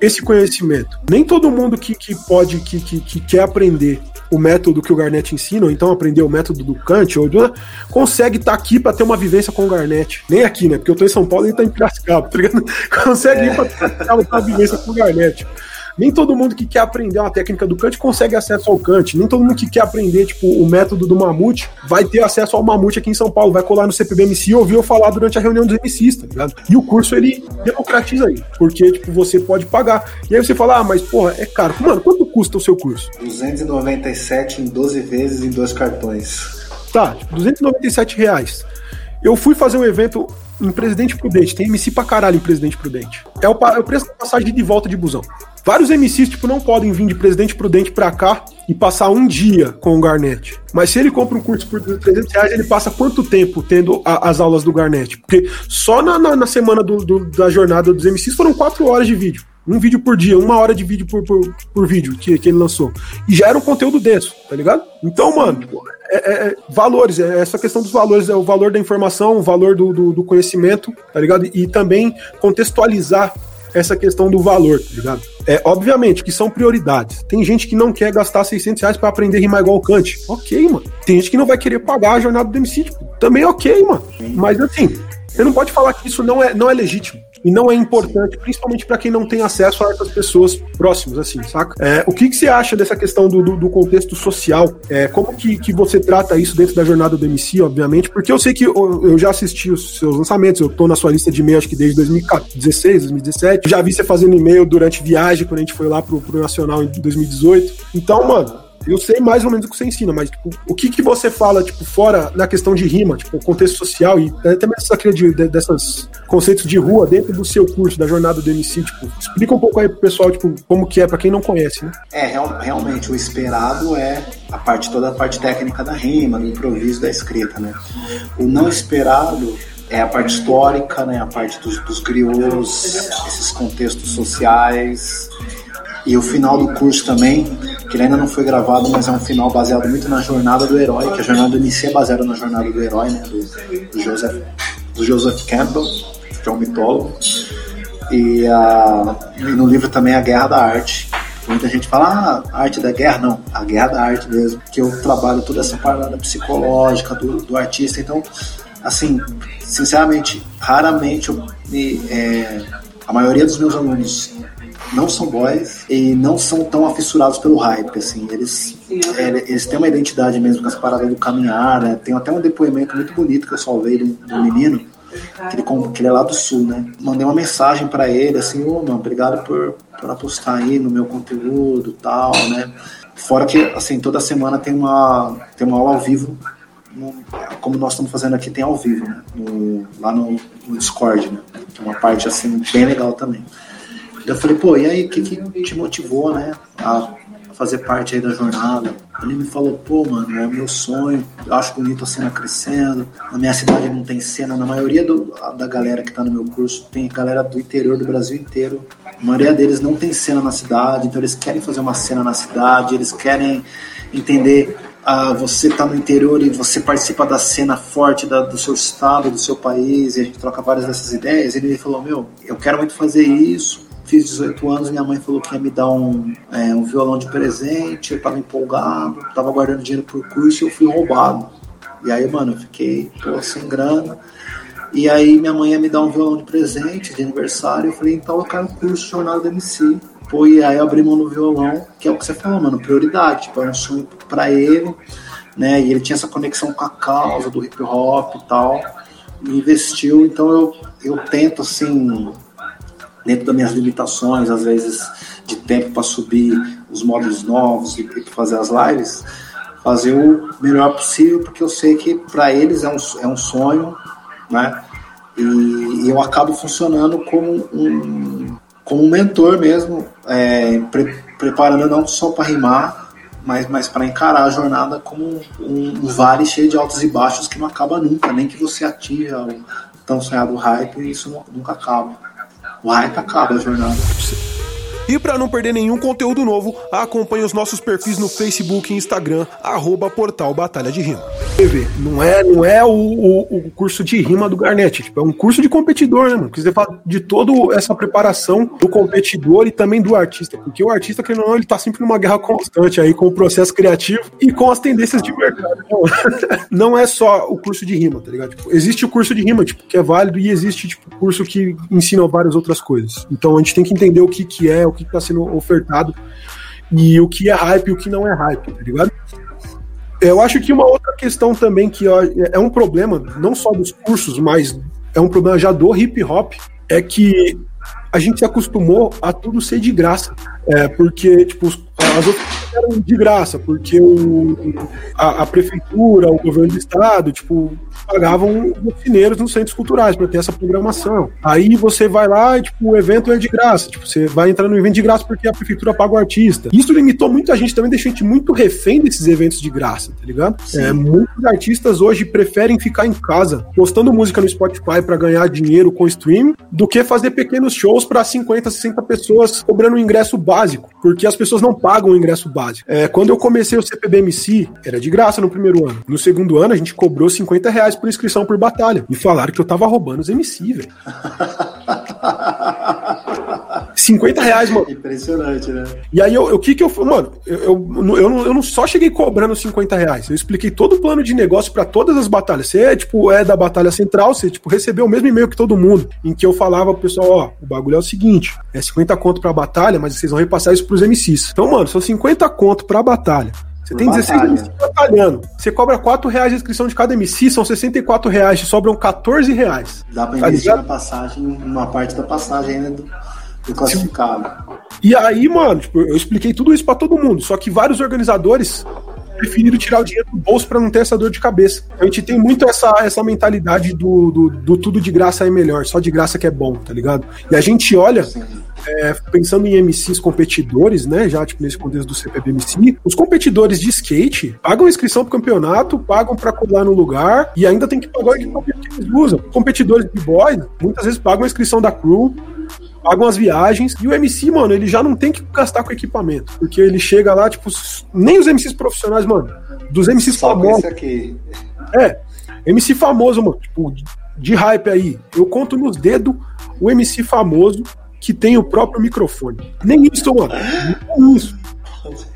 esse conhecimento. Nem todo mundo que, que pode, que, que, que quer aprender o método que o Garnett ensina, ou então aprender o método do Kant, ou consegue estar tá aqui para ter uma vivência com o Garnett. Nem aqui, né? Porque eu tô em São Paulo e ele tá em Piracicaba, tá ligado? <laughs> Consegue ir para ter uma vivência com o Garnett. Nem todo mundo que quer aprender uma técnica do Kant consegue acesso ao Kant. Nem todo mundo que quer aprender, tipo, o método do Mamute vai ter acesso ao Mamute aqui em São Paulo. Vai colar no CPBMC e ouvir eu falar durante a reunião dos MCs, tá ligado? E o curso, ele democratiza aí. Porque, tipo, você pode pagar. E aí você fala, ah, mas, porra, é caro. Mano, quanto custa o seu curso? 297 em 12 vezes em dois cartões. Tá, tipo, 297 reais. Eu fui fazer um evento em Presidente Prudente. Tem MC pra caralho em Presidente Prudente. É o, é o preço da passagem de volta de busão. Vários MCs, tipo, não podem vir de Presidente Prudente pra cá e passar um dia com o Garnet. Mas se ele compra um curso por 300 reais, ele passa quanto tempo tendo a, as aulas do Garnet? Porque só na, na, na semana do, do, da jornada dos MCs foram quatro horas de vídeo. Um vídeo por dia, uma hora de vídeo por, por, por vídeo que, que ele lançou. E já era um conteúdo denso, tá ligado? Então, mano, é, é, é, valores, é essa questão dos valores, é o valor da informação, o valor do, do, do conhecimento, tá ligado? E também contextualizar essa questão do valor, tá ligado? É, obviamente que são prioridades. Tem gente que não quer gastar 600 reais pra aprender a rimar igual o Kant. Ok, mano. Tem gente que não vai querer pagar a jornada do MC, tipo, também ok, mano. Mas assim, você não pode falar que isso não é, não é legítimo e não é importante, principalmente para quem não tem acesso a essas pessoas próximas, assim, saca? É, o que, que você acha dessa questão do, do, do contexto social? É, como que, que você trata isso dentro da jornada do MC, obviamente? Porque eu sei que eu, eu já assisti os seus lançamentos, eu tô na sua lista de e-mail acho que desde 2016, 2017. Já vi você fazendo e-mail durante viagem, quando a gente foi lá pro, pro Nacional em 2018. Então, mano, eu sei mais ou menos o que você ensina, mas tipo, o que, que você fala, tipo, fora na questão de rima, tipo, contexto social e até mesmo essa de, de, dessas conceitos de rua dentro do seu curso, da jornada do MC, tipo, explica um pouco aí pro pessoal, tipo, como que é, para quem não conhece, né? É, real, realmente, o esperado é a parte, toda a parte técnica da rima, do improviso, da escrita, né? O não esperado é a parte histórica, né? A parte dos, dos esses contextos sociais, e o final do curso também, que ele ainda não foi gravado, mas é um final baseado muito na jornada do herói, que a jornada do MC é baseada na jornada do herói, né? Do, do Joseph, do Joseph Campbell, que é um mitólogo. E, uh, e no livro também a Guerra da Arte. Muita gente fala, ah, arte da guerra, não, a guerra da arte mesmo, que eu trabalho toda essa parada psicológica do, do artista, então, assim, sinceramente, raramente eu me, é, a maioria dos meus alunos não são boys e não são tão afissurados pelo hype, assim. Eles, é, eles têm uma identidade mesmo com essa parada do caminhar, né? Tem até um depoimento muito bonito que eu salvei do, do menino, que ele, que ele é lá do sul, né? Mandei uma mensagem para ele, assim, ô, oh, mano, obrigado por, por apostar aí no meu conteúdo tal, né? Fora que, assim, toda semana tem uma, tem uma aula ao vivo como nós estamos fazendo aqui, tem ao vivo, né? No, lá no, no, Discord, né? Que é uma parte assim bem legal também. Eu falei, pô, e aí, o que, que te motivou, né, a fazer parte aí da jornada? Ele me falou, pô, mano, é o meu sonho, eu acho bonito a cena crescendo, na minha cidade não tem cena, na maioria do, da galera que tá no meu curso, tem galera do interior do Brasil inteiro, a maioria deles não tem cena na cidade, então eles querem fazer uma cena na cidade, eles querem entender ah, você está no interior e você participa da cena forte da, do seu estado, do seu país, e a gente troca várias dessas ideias. Ele me falou: Meu, eu quero muito fazer isso, fiz 18 anos, minha mãe falou que ia me dar um, é, um violão de presente, eu estava empolgado, estava guardando dinheiro por curso e eu fui roubado. E aí, mano, eu fiquei pô, sem grana. E aí minha mãe ia me dar um violão de presente, de aniversário, eu falei, então eu quero um curso de jornada do MC. Pô, e aí eu abri mão no violão, que é o que você falou, mano, prioridade, tipo, era um sonho pra ele, né, e ele tinha essa conexão com a causa do hip hop e tal, e investiu, então eu, eu tento, assim, dentro das minhas limitações, às vezes de tempo para subir os módulos novos e, fazer as lives, fazer o melhor possível, porque eu sei que para eles é um, é um sonho, né? E, e eu acabo funcionando como um, como um mentor mesmo, é, pre, preparando não só para rimar, mas, mas para encarar a jornada como um, um, vale cheio de altos e baixos que não acaba nunca, nem que você atinja o tão sonhado hype, isso nunca acaba. O hype acaba a jornada. E para não perder nenhum conteúdo novo, acompanhe os nossos perfis no Facebook e Instagram, arroba portal Batalha de Rima. Não é, não é o, o, o curso de rima do Garnet, tipo, é um curso de competidor, né, mano? Porque de toda essa preparação do competidor e também do artista. Porque o artista, que não, ele tá sempre numa guerra constante aí com o processo criativo e com as tendências de mercado. Então, <laughs> não é só o curso de rima, tá ligado? Tipo, existe o curso de rima, tipo, que é válido, e existe, tipo, curso que ensina várias outras coisas. Então a gente tem que entender o que, que é, o que está sendo ofertado e o que é hype e o que não é hype, tá ligado? Eu acho que uma outra questão também que é um problema, não só dos cursos, mas é um problema já do hip hop, é que a gente se acostumou a tudo ser de graça. É, porque, tipo, as outras eram de graça, porque o, a, a, prefeitura, o governo do estado, tipo, pagavam ofineiros nos centros culturais para ter essa programação. Aí você vai lá e, tipo, o evento é de graça. Tipo, você vai entrar no evento de graça porque a prefeitura paga o artista. Isso limitou muito a gente, também deixou a gente muito refém desses eventos de graça, tá ligado? É, muitos artistas hoje preferem ficar em casa postando música no Spotify para ganhar dinheiro com stream do que fazer pequenos shows para 50, 60 pessoas cobrando um ingresso básico, porque as pessoas não pagam o ingresso básico. É, quando eu comecei o CPBMC, era de graça no primeiro ano. No segundo ano, a gente cobrou 50 reais por inscrição por batalha. E falaram que eu tava roubando os MC, velho. <laughs> 50 reais, mano. Impressionante, né? E aí, o que que eu. Mano, eu, eu, eu, não, eu não só cheguei cobrando 50 reais. Eu expliquei todo o plano de negócio para todas as batalhas. Você é, tipo, é da Batalha Central, você, tipo, recebeu o mesmo e-mail que todo mundo. Em que eu falava pro pessoal: ó, o bagulho é o seguinte: é 50 conto pra batalha, mas vocês vão repassar isso pros MCs. Então, mano, são 50 conto pra batalha. Você tem 16 MCs batalhando. Você cobra 4 reais de inscrição de cada MC, são 64 reais, sobram 14 reais. Dá pra tá investir tá na passagem, uma parte da passagem ainda do, do classificado. E aí, mano, tipo, eu expliquei tudo isso para todo mundo, só que vários organizadores preferiram tirar o dinheiro do bolso para não ter essa dor de cabeça. A gente tem muito essa, essa mentalidade do, do, do, tudo de graça é melhor, só de graça que é bom, tá ligado? E a gente olha, é, pensando em MCs competidores, né, já tipo, nesse contexto do CPBMC, os competidores de skate pagam inscrição pro campeonato, pagam para colar no lugar e ainda tem que pagar o equipamento que eles usam. Competidores de boys muitas vezes pagam a inscrição da crew, pagam as viagens. E o MC, mano, ele já não tem que gastar com equipamento. Porque ele chega lá, tipo, nem os MCs profissionais, mano. Dos MCs Só famosos. Aqui. É, MC famoso, mano, tipo, de hype aí. Eu conto nos dedos o MC famoso que tem o próprio microfone. Nem isso, mano. Nem isso. <laughs>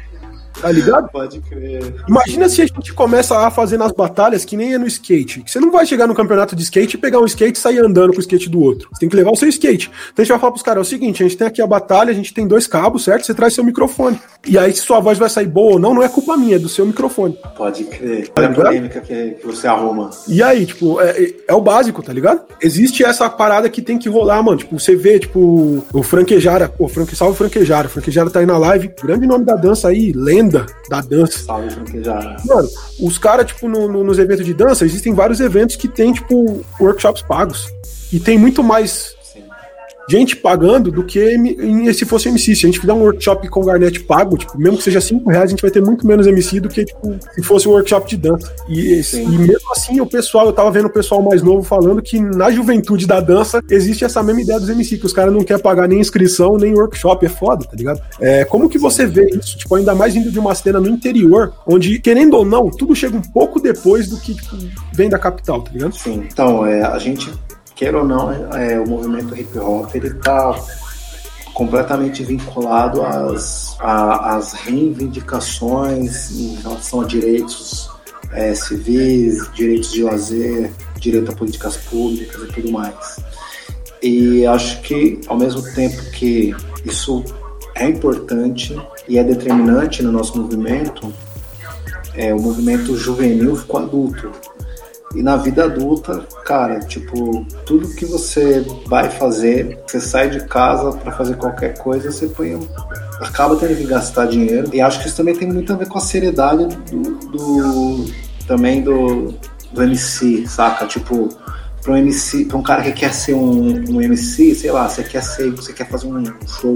Tá ligado? Pode crer. Imagina se a gente começa a fazer nas batalhas que nem é no skate. Você não vai chegar no campeonato de skate e pegar um skate e sair andando com o skate do outro. Você tem que levar o seu skate. Então a gente vai falar pros caras: é o seguinte, a gente tem aqui a batalha, a gente tem dois cabos, certo? Você traz seu microfone. E aí, se sua voz vai sair boa ou não, não é culpa minha, é do seu microfone. Pode crer. Olha a polêmica que, que você arruma. E aí, tipo, é, é, é, o básico, tá ligado? Existe essa parada que tem que rolar, mano. Tipo, você vê, tipo, o Franquejara, pô, Franque, salve Franquejara. Franquejara tá aí na live. Grande nome da dança aí, lenda da dança. Salve. Mano, os caras, tipo, no, no, nos eventos de dança, existem vários eventos que tem, tipo, workshops pagos. E tem muito mais gente pagando do que se fosse MC. Se a gente fizer um workshop com Garnet pago, tipo, mesmo que seja 5 reais, a gente vai ter muito menos MC do que tipo, se fosse um workshop de dança. E, e, mesmo assim, o pessoal, eu tava vendo o pessoal mais novo falando que na juventude da dança existe essa mesma ideia dos MC, que os caras não querem pagar nem inscrição, nem workshop. É foda, tá ligado? É, como que você vê isso? Tipo, ainda mais indo de uma cena no interior, onde, querendo ou não, tudo chega um pouco depois do que tipo, vem da capital, tá ligado? Sim. Então, é, a gente queira ou não, é, o movimento hip hop ele está completamente vinculado às, às reivindicações em relação a direitos é, civis, direitos de lazer, direito a políticas públicas e tudo mais. E acho que, ao mesmo tempo que isso é importante e é determinante no nosso movimento, é, o movimento juvenil ficou adulto. E na vida adulta, cara, tipo, tudo que você vai fazer, você sai de casa para fazer qualquer coisa, você põe, acaba tendo que gastar dinheiro. E acho que isso também tem muito a ver com a seriedade do, do também do, do MC, saca? Tipo, para um MC, para um cara que quer ser um, um MC, sei lá, você quer ser, você quer fazer um show,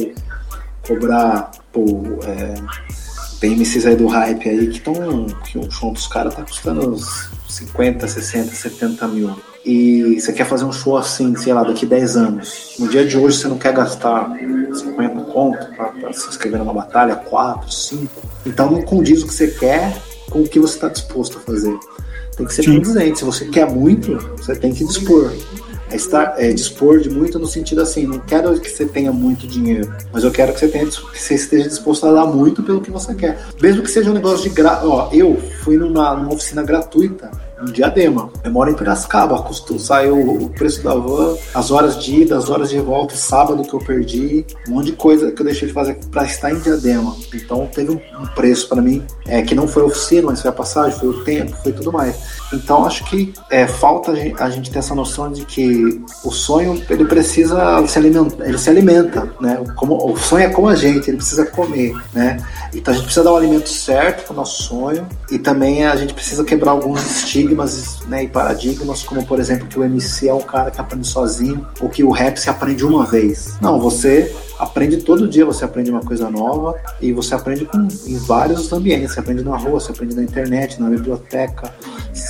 cobrar, pô, é, tem MCs aí do hype aí que estão. que o show dos caras tá custando uns 50, 60, 70 mil. e você quer fazer um show assim, sei lá, daqui 10 anos. No dia de hoje você não quer gastar 50 conto para se inscrever numa batalha, 4, 5. Então não condiz o que você quer com o que você está disposto a fazer. Tem que ser condizente. Se você quer muito, você tem que dispor. É, estar, é dispor de muito no sentido assim, não quero que você tenha muito dinheiro, mas eu quero que você, tenha, que você esteja disposto a dar muito pelo que você quer. Mesmo que seja um negócio de gra... Ó, eu fui numa, numa oficina gratuita em Diadema. Eu moro em Piracicaba, custou, saiu o preço da van, as horas de ida, as horas de volta, sábado que eu perdi, um monte de coisa que eu deixei de fazer para estar em Diadema. Então teve um, preço para mim, é, que não foi oficina, mas foi a passagem, foi o tempo, foi tudo mais. Então acho que é, falta a gente ter essa noção de que o sonho ele precisa se alimentar, ele se alimenta, né? Como, o sonho é como a gente, ele precisa comer, né? Então a gente precisa dar o alimento certo para o nosso sonho e também a gente precisa quebrar alguns estigmas né, e paradigmas, como por exemplo que o MC é um cara que aprende sozinho ou que o rap se aprende uma vez. Não, você aprende todo dia, você aprende uma coisa nova e você aprende com, em vários ambientes. Você aprende na rua, você aprende na internet, na biblioteca,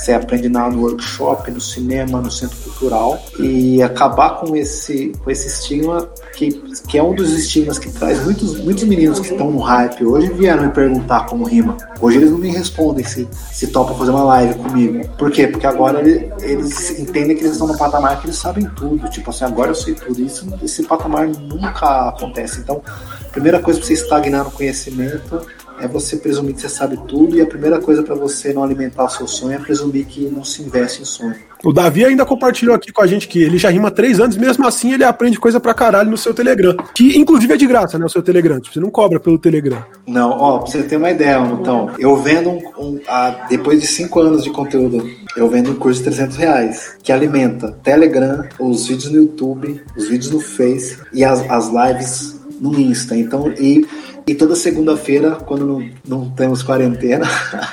você aprende na, no workshop, no cinema, no centro cultural. E acabar com esse, com esse estigma, que, que é um dos estigmas que traz muitos, muitos meninos que estão no hype hoje vieram me perguntar como rima. Hoje eles não me respondem se, se topam fazer uma live comigo. Por quê? Porque agora eles, eles entendem que eles estão no patamar que eles sabem tudo. Tipo assim, agora eu sei tudo. Isso, esse patamar nunca acontece. Então, primeira coisa para você estagnar no conhecimento é você presumir que você sabe tudo e a primeira coisa para você não alimentar o seu sonho é presumir que não se investe em sonho. O Davi ainda compartilhou aqui com a gente que ele já rima três anos, mesmo assim ele aprende coisa pra caralho no seu Telegram. Que inclusive é de graça, né? O seu Telegram. Tipo, você não cobra pelo Telegram. Não, ó, pra você ter uma ideia, então, eu vendo um, um a, depois de cinco anos de conteúdo, eu vendo um curso de 300 reais que alimenta Telegram, os vídeos no YouTube, os vídeos no Face e as, as lives no Insta. Então, e, e toda segunda-feira, quando não, não temos quarentena,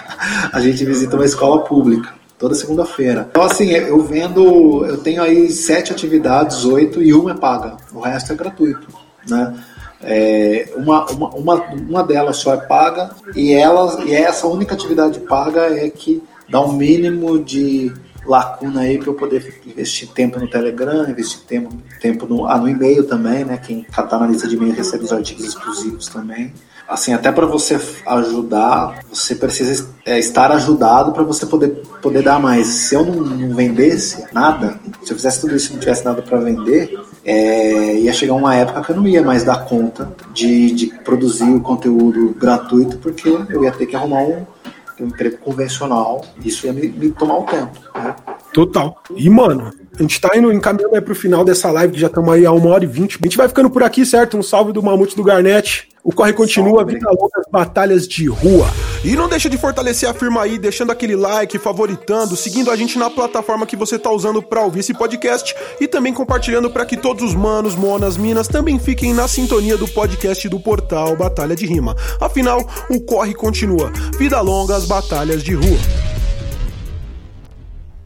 <laughs> a gente visita uma escola pública. Toda segunda-feira. Então, assim, eu vendo, eu tenho aí sete atividades, oito, e uma é paga. O resto é gratuito, né? É, uma, uma, uma, uma delas só é paga e, ela, e essa única atividade paga é que dá um mínimo de lacuna aí para eu poder investir tempo no Telegram, investir tempo, tempo no, ah, no e-mail também, né? Quem está na lista de e-mail recebe os artigos exclusivos também. Assim, até para você ajudar, você precisa é, estar ajudado para você poder, poder dar mais. Se eu não, não, vendesse nada, se eu fizesse tudo isso e não tivesse nada para vender, é, ia chegar uma época que eu não ia mais dar conta de, de produzir o conteúdo gratuito, porque eu ia ter que arrumar um, um emprego convencional, isso ia me, me tomar um tempo. Né? Total. E, mano, a gente tá indo encaminhando aí pro final dessa live, que já estamos aí a uma hora e vinte. A gente vai ficando por aqui, certo? Um salve do Mamute do Garnete. O corre continua, salve. vida longa, batalhas de rua. E não deixa de fortalecer a firma aí, deixando aquele like, favoritando, seguindo a gente na plataforma que você tá usando para ouvir esse podcast e também compartilhando para que todos os manos, monas, minas também fiquem na sintonia do podcast do portal Batalha de Rima. Afinal, o corre continua. Vida longa, as batalhas de rua.